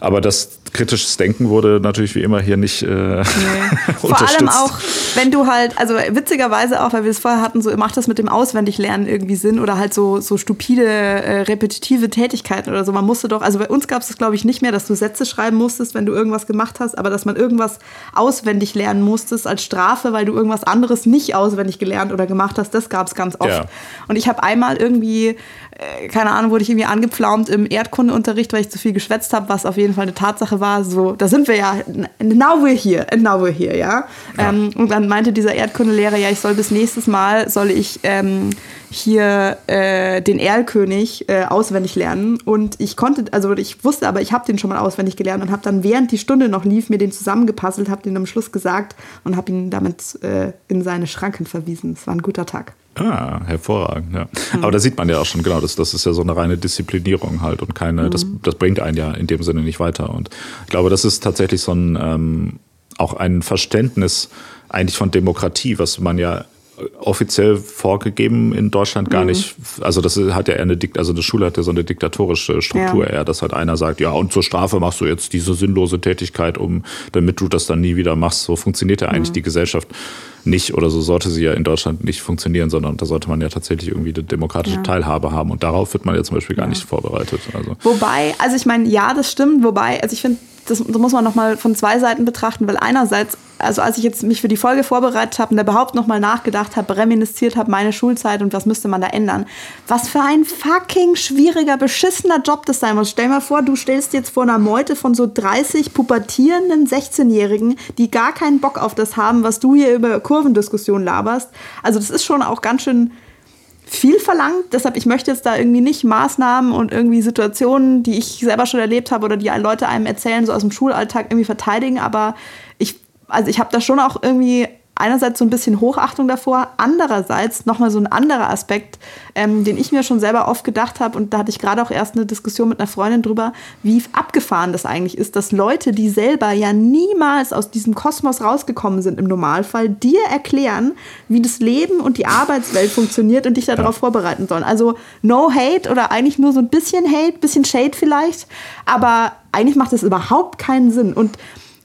Aber das kritisches Denken wurde natürlich wie immer hier nicht äh, nee. Vor allem auch, wenn du halt, also witzigerweise auch, weil wir es vorher hatten, so macht das mit dem Auswendiglernen irgendwie Sinn oder halt so, so stupide, äh, repetitive Tätigkeiten oder so. Man musste doch, also bei uns gab es das glaube ich nicht mehr, dass du Sätze schreiben musstest, wenn du irgendwas gemacht hast, aber dass man irgendwas auswendig lernen musstest als Strafe, weil du irgendwas anderes nicht auswendig gelernt oder gemacht hast, das gab es ganz oft. Ja. Und ich habe einmal irgendwie äh, keine Ahnung, wurde ich irgendwie angepflaumt im Erdkundeunterricht, weil ich zu viel geschwätzt habe, was auf jeden Fall eine Tatsache war. So, da sind wir ja, now we're here, now we're here, ja. ja. Ähm, und dann meinte dieser Erdkundelehrer, ja, ich soll bis nächstes Mal, soll ich ähm, hier äh, den Erlkönig äh, auswendig lernen. Und ich konnte, also ich wusste aber, ich habe den schon mal auswendig gelernt und habe dann, während die Stunde noch lief, mir den zusammengepuzzelt, habe den am Schluss gesagt und habe ihn damit äh, in seine Schranken verwiesen. Es war ein guter Tag. Ah, hervorragend, ja. Mhm. Aber da sieht man ja auch schon, genau, das, das ist ja so eine reine Disziplinierung halt und keine, mhm. das, das bringt einen ja in dem Sinne nicht weiter. Und ich glaube, das ist tatsächlich so ein, ähm, auch ein Verständnis eigentlich von Demokratie, was man ja offiziell vorgegeben in Deutschland gar mhm. nicht. Also das hat ja eher eine Dikt also eine Schule hat ja so eine diktatorische Struktur ja. eher, dass halt einer sagt, ja und zur Strafe machst du jetzt diese sinnlose Tätigkeit, um damit du das dann nie wieder machst. So funktioniert ja eigentlich mhm. die Gesellschaft nicht oder so sollte sie ja in Deutschland nicht funktionieren, sondern da sollte man ja tatsächlich irgendwie eine demokratische ja. Teilhabe haben und darauf wird man ja zum Beispiel gar nicht vorbereitet. Also. Wobei, also ich meine, ja, das stimmt, wobei, also ich finde das, das muss man nochmal von zwei Seiten betrachten, weil einerseits, also als ich jetzt mich für die Folge vorbereitet habe und da überhaupt nochmal nachgedacht habe, reminisziert habe, meine Schulzeit und was müsste man da ändern, was für ein fucking schwieriger, beschissener Job das sein muss. Stell mal vor, du stellst jetzt vor einer Meute von so 30 pubertierenden 16-Jährigen, die gar keinen Bock auf das haben, was du hier über Kurvendiskussion laberst. Also das ist schon auch ganz schön viel verlangt. Deshalb, ich möchte jetzt da irgendwie nicht Maßnahmen und irgendwie Situationen, die ich selber schon erlebt habe oder die Leute einem erzählen, so aus dem Schulalltag irgendwie verteidigen. Aber ich, also ich habe da schon auch irgendwie einerseits so ein bisschen Hochachtung davor, andererseits nochmal so ein anderer Aspekt, ähm, den ich mir schon selber oft gedacht habe und da hatte ich gerade auch erst eine Diskussion mit einer Freundin drüber, wie abgefahren das eigentlich ist, dass Leute, die selber ja niemals aus diesem Kosmos rausgekommen sind im Normalfall, dir erklären, wie das Leben und die Arbeitswelt funktioniert und dich darauf vorbereiten sollen. Also no hate oder eigentlich nur so ein bisschen Hate, bisschen Shade vielleicht, aber eigentlich macht das überhaupt keinen Sinn und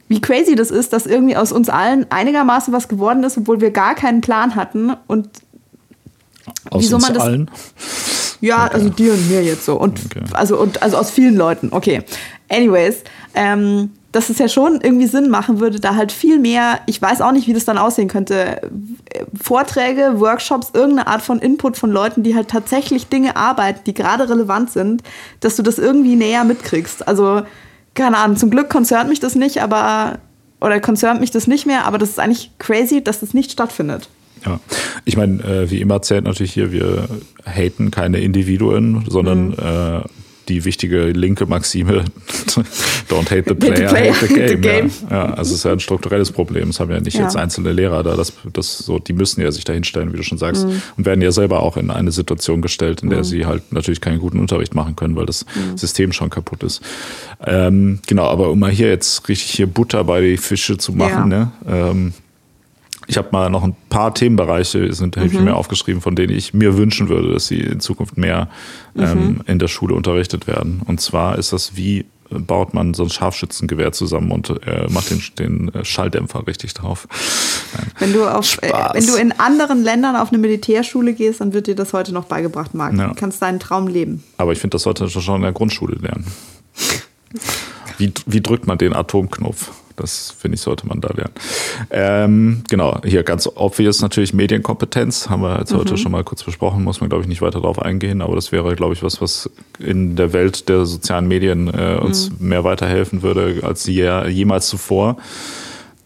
wie crazy das ist, dass irgendwie aus uns allen einigermaßen was geworden ist, obwohl wir gar keinen Plan hatten und aus wieso man das allen? Ja, okay. also dir und mir jetzt so und okay. also und also aus vielen Leuten. Okay. Anyways, ähm, dass es ja schon irgendwie Sinn machen würde, da halt viel mehr, ich weiß auch nicht, wie das dann aussehen könnte, Vorträge, Workshops, irgendeine Art von Input von Leuten, die halt tatsächlich Dinge arbeiten, die gerade relevant sind, dass du das irgendwie näher mitkriegst. Also keine Ahnung, zum Glück konzernt mich das nicht, aber, oder konzernt mich das nicht mehr, aber das ist eigentlich crazy, dass das nicht stattfindet. Ja, ich meine, äh, wie immer zählt natürlich hier, wir haten keine Individuen, sondern mhm. äh, die wichtige linke Maxime, don't hate the player, player hate the game. The game. Ja. ja, also es ist ja ein strukturelles Problem. Das haben ja nicht ja. jetzt einzelne Lehrer da, das, das so, die müssen ja sich dahin stellen, wie du schon sagst, mhm. und werden ja selber auch in eine Situation gestellt, in der mhm. sie halt natürlich keinen guten Unterricht machen können, weil das mhm. System schon kaputt ist. Ähm, genau, aber um mal hier jetzt richtig hier Butter bei die Fische zu machen, ja. ne? Ähm, ich habe mal noch ein paar Themenbereiche, sind mhm. ich mir aufgeschrieben, von denen ich mir wünschen würde, dass sie in Zukunft mehr mhm. ähm, in der Schule unterrichtet werden. Und zwar ist das, wie baut man so ein Scharfschützengewehr zusammen und äh, macht den, den Schalldämpfer richtig drauf. Wenn du, auf, äh, wenn du in anderen Ländern auf eine Militärschule gehst, dann wird dir das heute noch beigebracht, Marc. Ja. Du kannst deinen Traum leben. Aber ich finde, das sollte schon in der Grundschule lernen. Wie, wie drückt man den Atomknopf? Das finde ich, sollte man da lernen. Ähm, genau, hier ganz obvious natürlich Medienkompetenz, haben wir jetzt mhm. heute schon mal kurz besprochen, muss man, glaube ich, nicht weiter darauf eingehen, aber das wäre, glaube ich, was, was in der Welt der sozialen Medien äh, uns mhm. mehr weiterhelfen würde als je, jemals zuvor.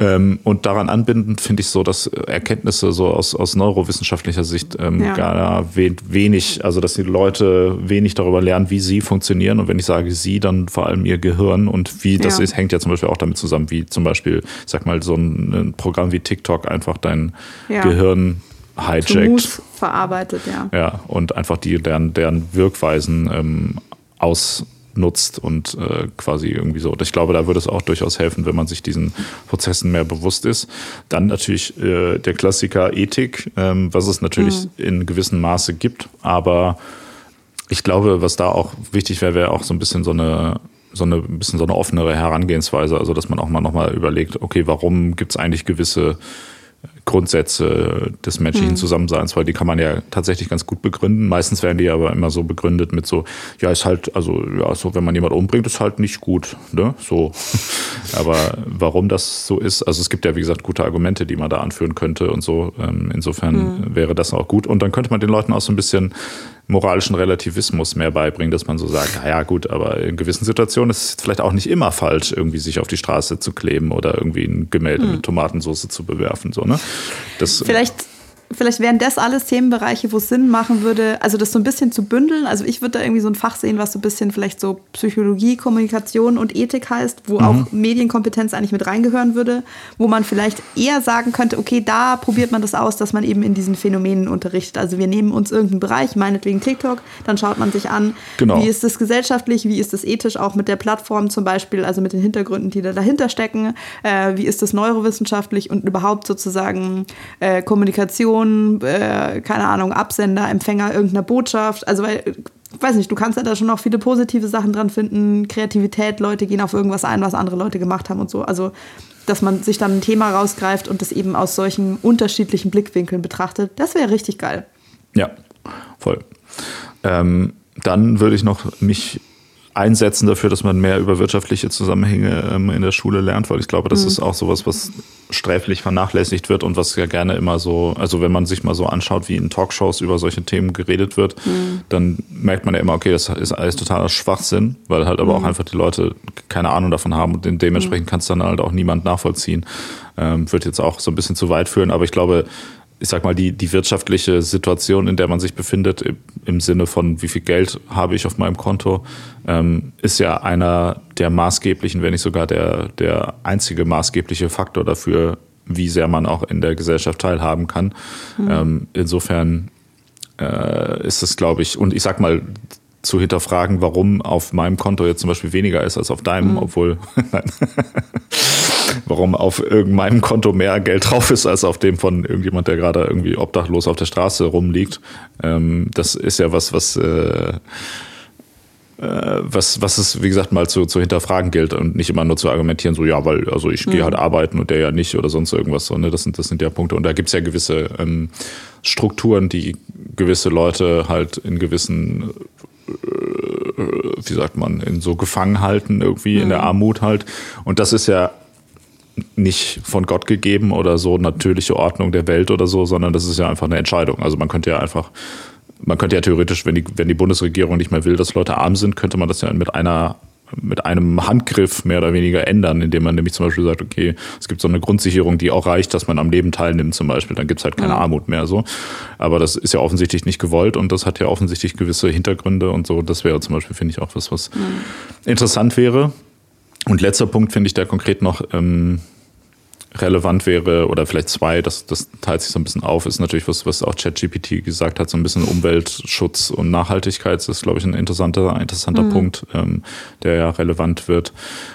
Ähm, und daran anbindend finde ich so, dass Erkenntnisse so aus, aus neurowissenschaftlicher Sicht ähm, ja. gar wenig, also dass die Leute wenig darüber lernen, wie sie funktionieren. Und wenn ich sage sie, dann vor allem ihr Gehirn und wie das ja. ist, hängt ja zum Beispiel auch damit zusammen, wie zum Beispiel, sag mal, so ein, ein Programm wie TikTok einfach dein ja. Gehirn hijackt. verarbeitet, ja. Ja, und einfach die, deren, deren Wirkweisen ähm, aus nutzt und äh, quasi irgendwie so. Und ich glaube, da würde es auch durchaus helfen, wenn man sich diesen Prozessen mehr bewusst ist. Dann natürlich äh, der Klassiker Ethik, ähm, was es natürlich mhm. in gewissem Maße gibt, aber ich glaube, was da auch wichtig wäre, wäre auch so ein bisschen so eine so eine ein bisschen so eine offenere Herangehensweise, also dass man auch mal nochmal überlegt, okay, warum gibt es eigentlich gewisse Grundsätze des menschlichen mhm. Zusammenseins, weil die kann man ja tatsächlich ganz gut begründen. Meistens werden die aber immer so begründet mit so, ja, ist halt, also, ja, so, wenn man jemand umbringt, ist halt nicht gut, ne, so. aber warum das so ist, also es gibt ja, wie gesagt, gute Argumente, die man da anführen könnte und so. Ähm, insofern mhm. wäre das auch gut. Und dann könnte man den Leuten auch so ein bisschen moralischen Relativismus mehr beibringen, dass man so sagt, ja gut, aber in gewissen Situationen ist es vielleicht auch nicht immer falsch, irgendwie sich auf die Straße zu kleben oder irgendwie ein Gemälde hm. mit Tomatensauce zu bewerfen. So, ne? Das, Vielleicht vielleicht wären das alles Themenbereiche, wo es Sinn machen würde, also das so ein bisschen zu bündeln. Also ich würde da irgendwie so ein Fach sehen, was so ein bisschen vielleicht so Psychologie, Kommunikation und Ethik heißt, wo mhm. auch Medienkompetenz eigentlich mit reingehören würde, wo man vielleicht eher sagen könnte, okay, da probiert man das aus, dass man eben in diesen Phänomenen unterrichtet. Also wir nehmen uns irgendeinen Bereich, meinetwegen TikTok, dann schaut man sich an, genau. wie ist das gesellschaftlich, wie ist das ethisch, auch mit der Plattform zum Beispiel, also mit den Hintergründen, die da dahinter stecken, äh, wie ist das neurowissenschaftlich und überhaupt sozusagen äh, Kommunikation Person, äh, keine Ahnung, Absender, Empfänger irgendeiner Botschaft. Also, weil, ich weiß nicht, du kannst ja da schon auch viele positive Sachen dran finden. Kreativität, Leute gehen auf irgendwas ein, was andere Leute gemacht haben und so. Also, dass man sich dann ein Thema rausgreift und das eben aus solchen unterschiedlichen Blickwinkeln betrachtet, das wäre richtig geil. Ja, voll. Ähm, dann würde ich noch mich einsetzen dafür, dass man mehr über wirtschaftliche Zusammenhänge ähm, in der Schule lernt, weil ich glaube, das mhm. ist auch sowas, was sträflich vernachlässigt wird und was ja gerne immer so, also wenn man sich mal so anschaut, wie in Talkshows über solche Themen geredet wird, mhm. dann merkt man ja immer, okay, das ist alles totaler Schwachsinn, weil halt aber mhm. auch einfach die Leute keine Ahnung davon haben und dementsprechend mhm. kann es dann halt auch niemand nachvollziehen. Ähm, wird jetzt auch so ein bisschen zu weit führen, aber ich glaube, ich sag mal, die, die wirtschaftliche Situation, in der man sich befindet, im Sinne von wie viel Geld habe ich auf meinem Konto, ähm, ist ja einer der maßgeblichen, wenn nicht sogar der, der einzige maßgebliche Faktor dafür, wie sehr man auch in der Gesellschaft teilhaben kann. Mhm. Ähm, insofern äh, ist es, glaube ich, und ich sag mal, zu hinterfragen, warum auf meinem Konto jetzt zum Beispiel weniger ist als auf deinem, mhm. obwohl, warum auf irgendeinem Konto mehr Geld drauf ist als auf dem von irgendjemand, der gerade irgendwie obdachlos auf der Straße rumliegt. Ähm, das ist ja was, was äh, äh, was, was es, wie gesagt, mal zu, zu hinterfragen gilt und nicht immer nur zu argumentieren, so ja, weil also ich mhm. gehe halt arbeiten und der ja nicht oder sonst irgendwas. So, ne? das, sind, das sind ja Punkte. Und da gibt es ja gewisse ähm, Strukturen, die gewisse Leute halt in gewissen äh, wie sagt man, in so gefangen halten, irgendwie mhm. in der mhm. Armut halt. Und das ist ja nicht von Gott gegeben oder so natürliche Ordnung der Welt oder so, sondern das ist ja einfach eine Entscheidung. Also man könnte ja einfach man könnte ja theoretisch, wenn die, wenn die Bundesregierung nicht mehr will, dass Leute arm sind, könnte man das ja mit einer mit einem Handgriff mehr oder weniger ändern, indem man nämlich zum Beispiel sagt, okay, es gibt so eine Grundsicherung, die auch reicht, dass man am Leben teilnimmt zum Beispiel, dann gibt es halt keine ja. Armut mehr so. Aber das ist ja offensichtlich nicht gewollt und das hat ja offensichtlich gewisse Hintergründe und so. Das wäre zum Beispiel, finde ich, auch was, was mhm. interessant wäre. Und letzter Punkt finde ich da konkret noch, ähm, relevant wäre, oder vielleicht zwei, das, das teilt sich so ein bisschen auf, ist natürlich was, was auch ChatGPT gesagt hat, so ein bisschen Umweltschutz und Nachhaltigkeit. Das ist, glaube ich, ein interessanter, interessanter mhm. Punkt, ähm, der ja relevant wird.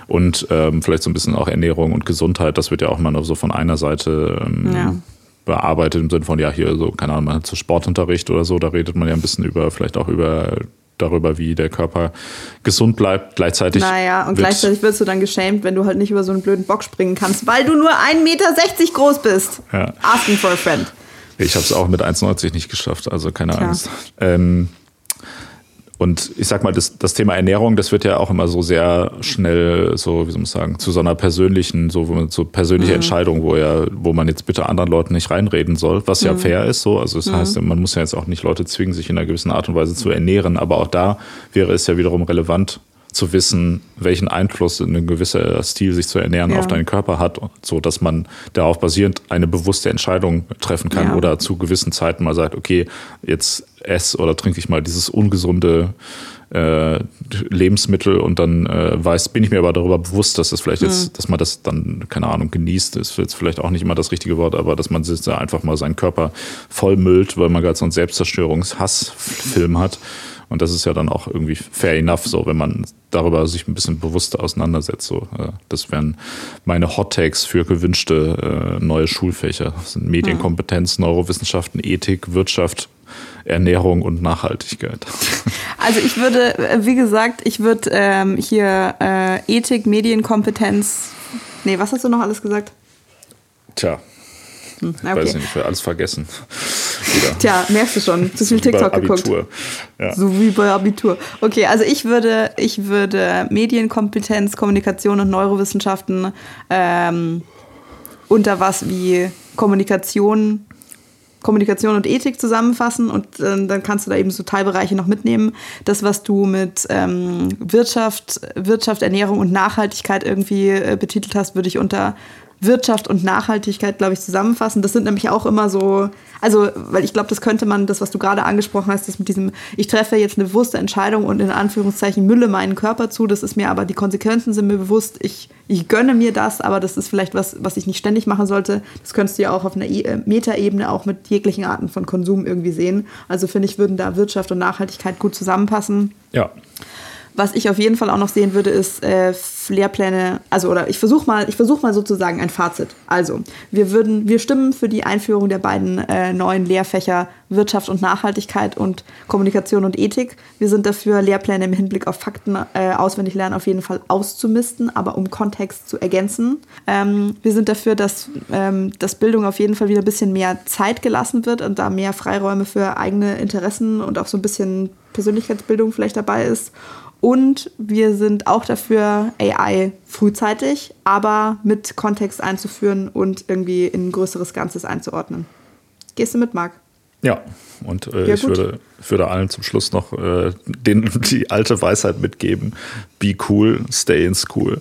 Und ähm, vielleicht so ein bisschen auch Ernährung und Gesundheit, das wird ja auch immer nur so von einer Seite ähm, ja bearbeitet im Sinne von, ja, hier so, keine Ahnung, man hat so Sportunterricht oder so, da redet man ja ein bisschen über, vielleicht auch über darüber, wie der Körper gesund bleibt. Gleichzeitig. Naja, und gleichzeitig wirst du dann geschämt, wenn du halt nicht über so einen blöden Bock springen kannst, weil du nur 1,60 Meter groß bist. Ja. Asking for a friend. Ich habe es auch mit 1,90 nicht geschafft, also keine Tja. Angst. Ähm, und ich sag mal, das, das Thema Ernährung, das wird ja auch immer so sehr schnell, so, wie soll man sagen, zu so einer persönlichen, so, so persönliche mhm. Entscheidung, wo ja, wo man jetzt bitte anderen Leuten nicht reinreden soll, was ja mhm. fair ist, so. Also, das mhm. heißt, man muss ja jetzt auch nicht Leute zwingen, sich in einer gewissen Art und Weise zu ernähren, aber auch da wäre es ja wiederum relevant, zu wissen, welchen Einfluss ein gewisser Stil sich zu ernähren ja. auf deinen Körper hat, so dass man darauf basierend eine bewusste Entscheidung treffen kann ja. oder zu gewissen Zeiten mal sagt, okay, jetzt esse oder trinke ich mal dieses ungesunde äh, Lebensmittel und dann äh, weiß, bin ich mir aber darüber bewusst, dass das vielleicht mhm. jetzt, dass man das dann, keine Ahnung, genießt, ist jetzt vielleicht auch nicht immer das richtige Wort, aber dass man sich da einfach mal seinen Körper vollmüllt, weil man gerade so einen Selbstzerstörungshassfilm hat und das ist ja dann auch irgendwie fair enough, so wenn man darüber sich ein bisschen bewusster auseinandersetzt. So, äh, das wären meine Hot Takes für gewünschte äh, neue Schulfächer. Das sind Medienkompetenz, Neurowissenschaften, Ethik, Wirtschaft, Ernährung und Nachhaltigkeit. Also ich würde, äh, wie gesagt, ich würde ähm, hier äh, Ethik, Medienkompetenz. Nee, was hast du noch alles gesagt? Tja, hm, okay. Weiß nicht, ich will alles vergessen. Wieder. Tja, merkst du schon, zu viel TikTok geguckt. Ja. So wie bei Abitur. Okay, also ich würde, ich würde Medienkompetenz, Kommunikation und Neurowissenschaften ähm, unter was wie Kommunikation, Kommunikation und Ethik zusammenfassen und äh, dann kannst du da eben so Teilbereiche noch mitnehmen. Das, was du mit ähm, Wirtschaft, Wirtschaft, Ernährung und Nachhaltigkeit irgendwie äh, betitelt hast, würde ich unter Wirtschaft und Nachhaltigkeit, glaube ich, zusammenfassen. Das sind nämlich auch immer so, also, weil ich glaube, das könnte man, das, was du gerade angesprochen hast, das mit diesem, ich treffe jetzt eine bewusste Entscheidung und in Anführungszeichen mülle meinen Körper zu, das ist mir aber, die Konsequenzen sind mir bewusst, ich, ich gönne mir das, aber das ist vielleicht was, was ich nicht ständig machen sollte. Das könntest du ja auch auf einer e Metaebene auch mit jeglichen Arten von Konsum irgendwie sehen. Also finde ich, würden da Wirtschaft und Nachhaltigkeit gut zusammenpassen. Ja. Was ich auf jeden Fall auch noch sehen würde, ist äh, Lehrpläne, also oder ich versuche mal, ich mal sozusagen ein Fazit. Also, wir würden, wir stimmen für die Einführung der beiden äh, neuen Lehrfächer Wirtschaft und Nachhaltigkeit und Kommunikation und Ethik. Wir sind dafür, Lehrpläne im Hinblick auf Fakten äh, auswendig lernen auf jeden Fall auszumisten, aber um Kontext zu ergänzen. Ähm, wir sind dafür, dass, ähm, dass Bildung auf jeden Fall wieder ein bisschen mehr Zeit gelassen wird und da mehr Freiräume für eigene Interessen und auch so ein bisschen Persönlichkeitsbildung vielleicht dabei ist. Und wir sind auch dafür, AI frühzeitig, aber mit Kontext einzuführen und irgendwie in ein größeres Ganzes einzuordnen. Gehst du mit, Marc? Ja, und äh, ja, ich würde, würde allen zum Schluss noch äh, den, die alte Weisheit mitgeben: Be cool, stay in school.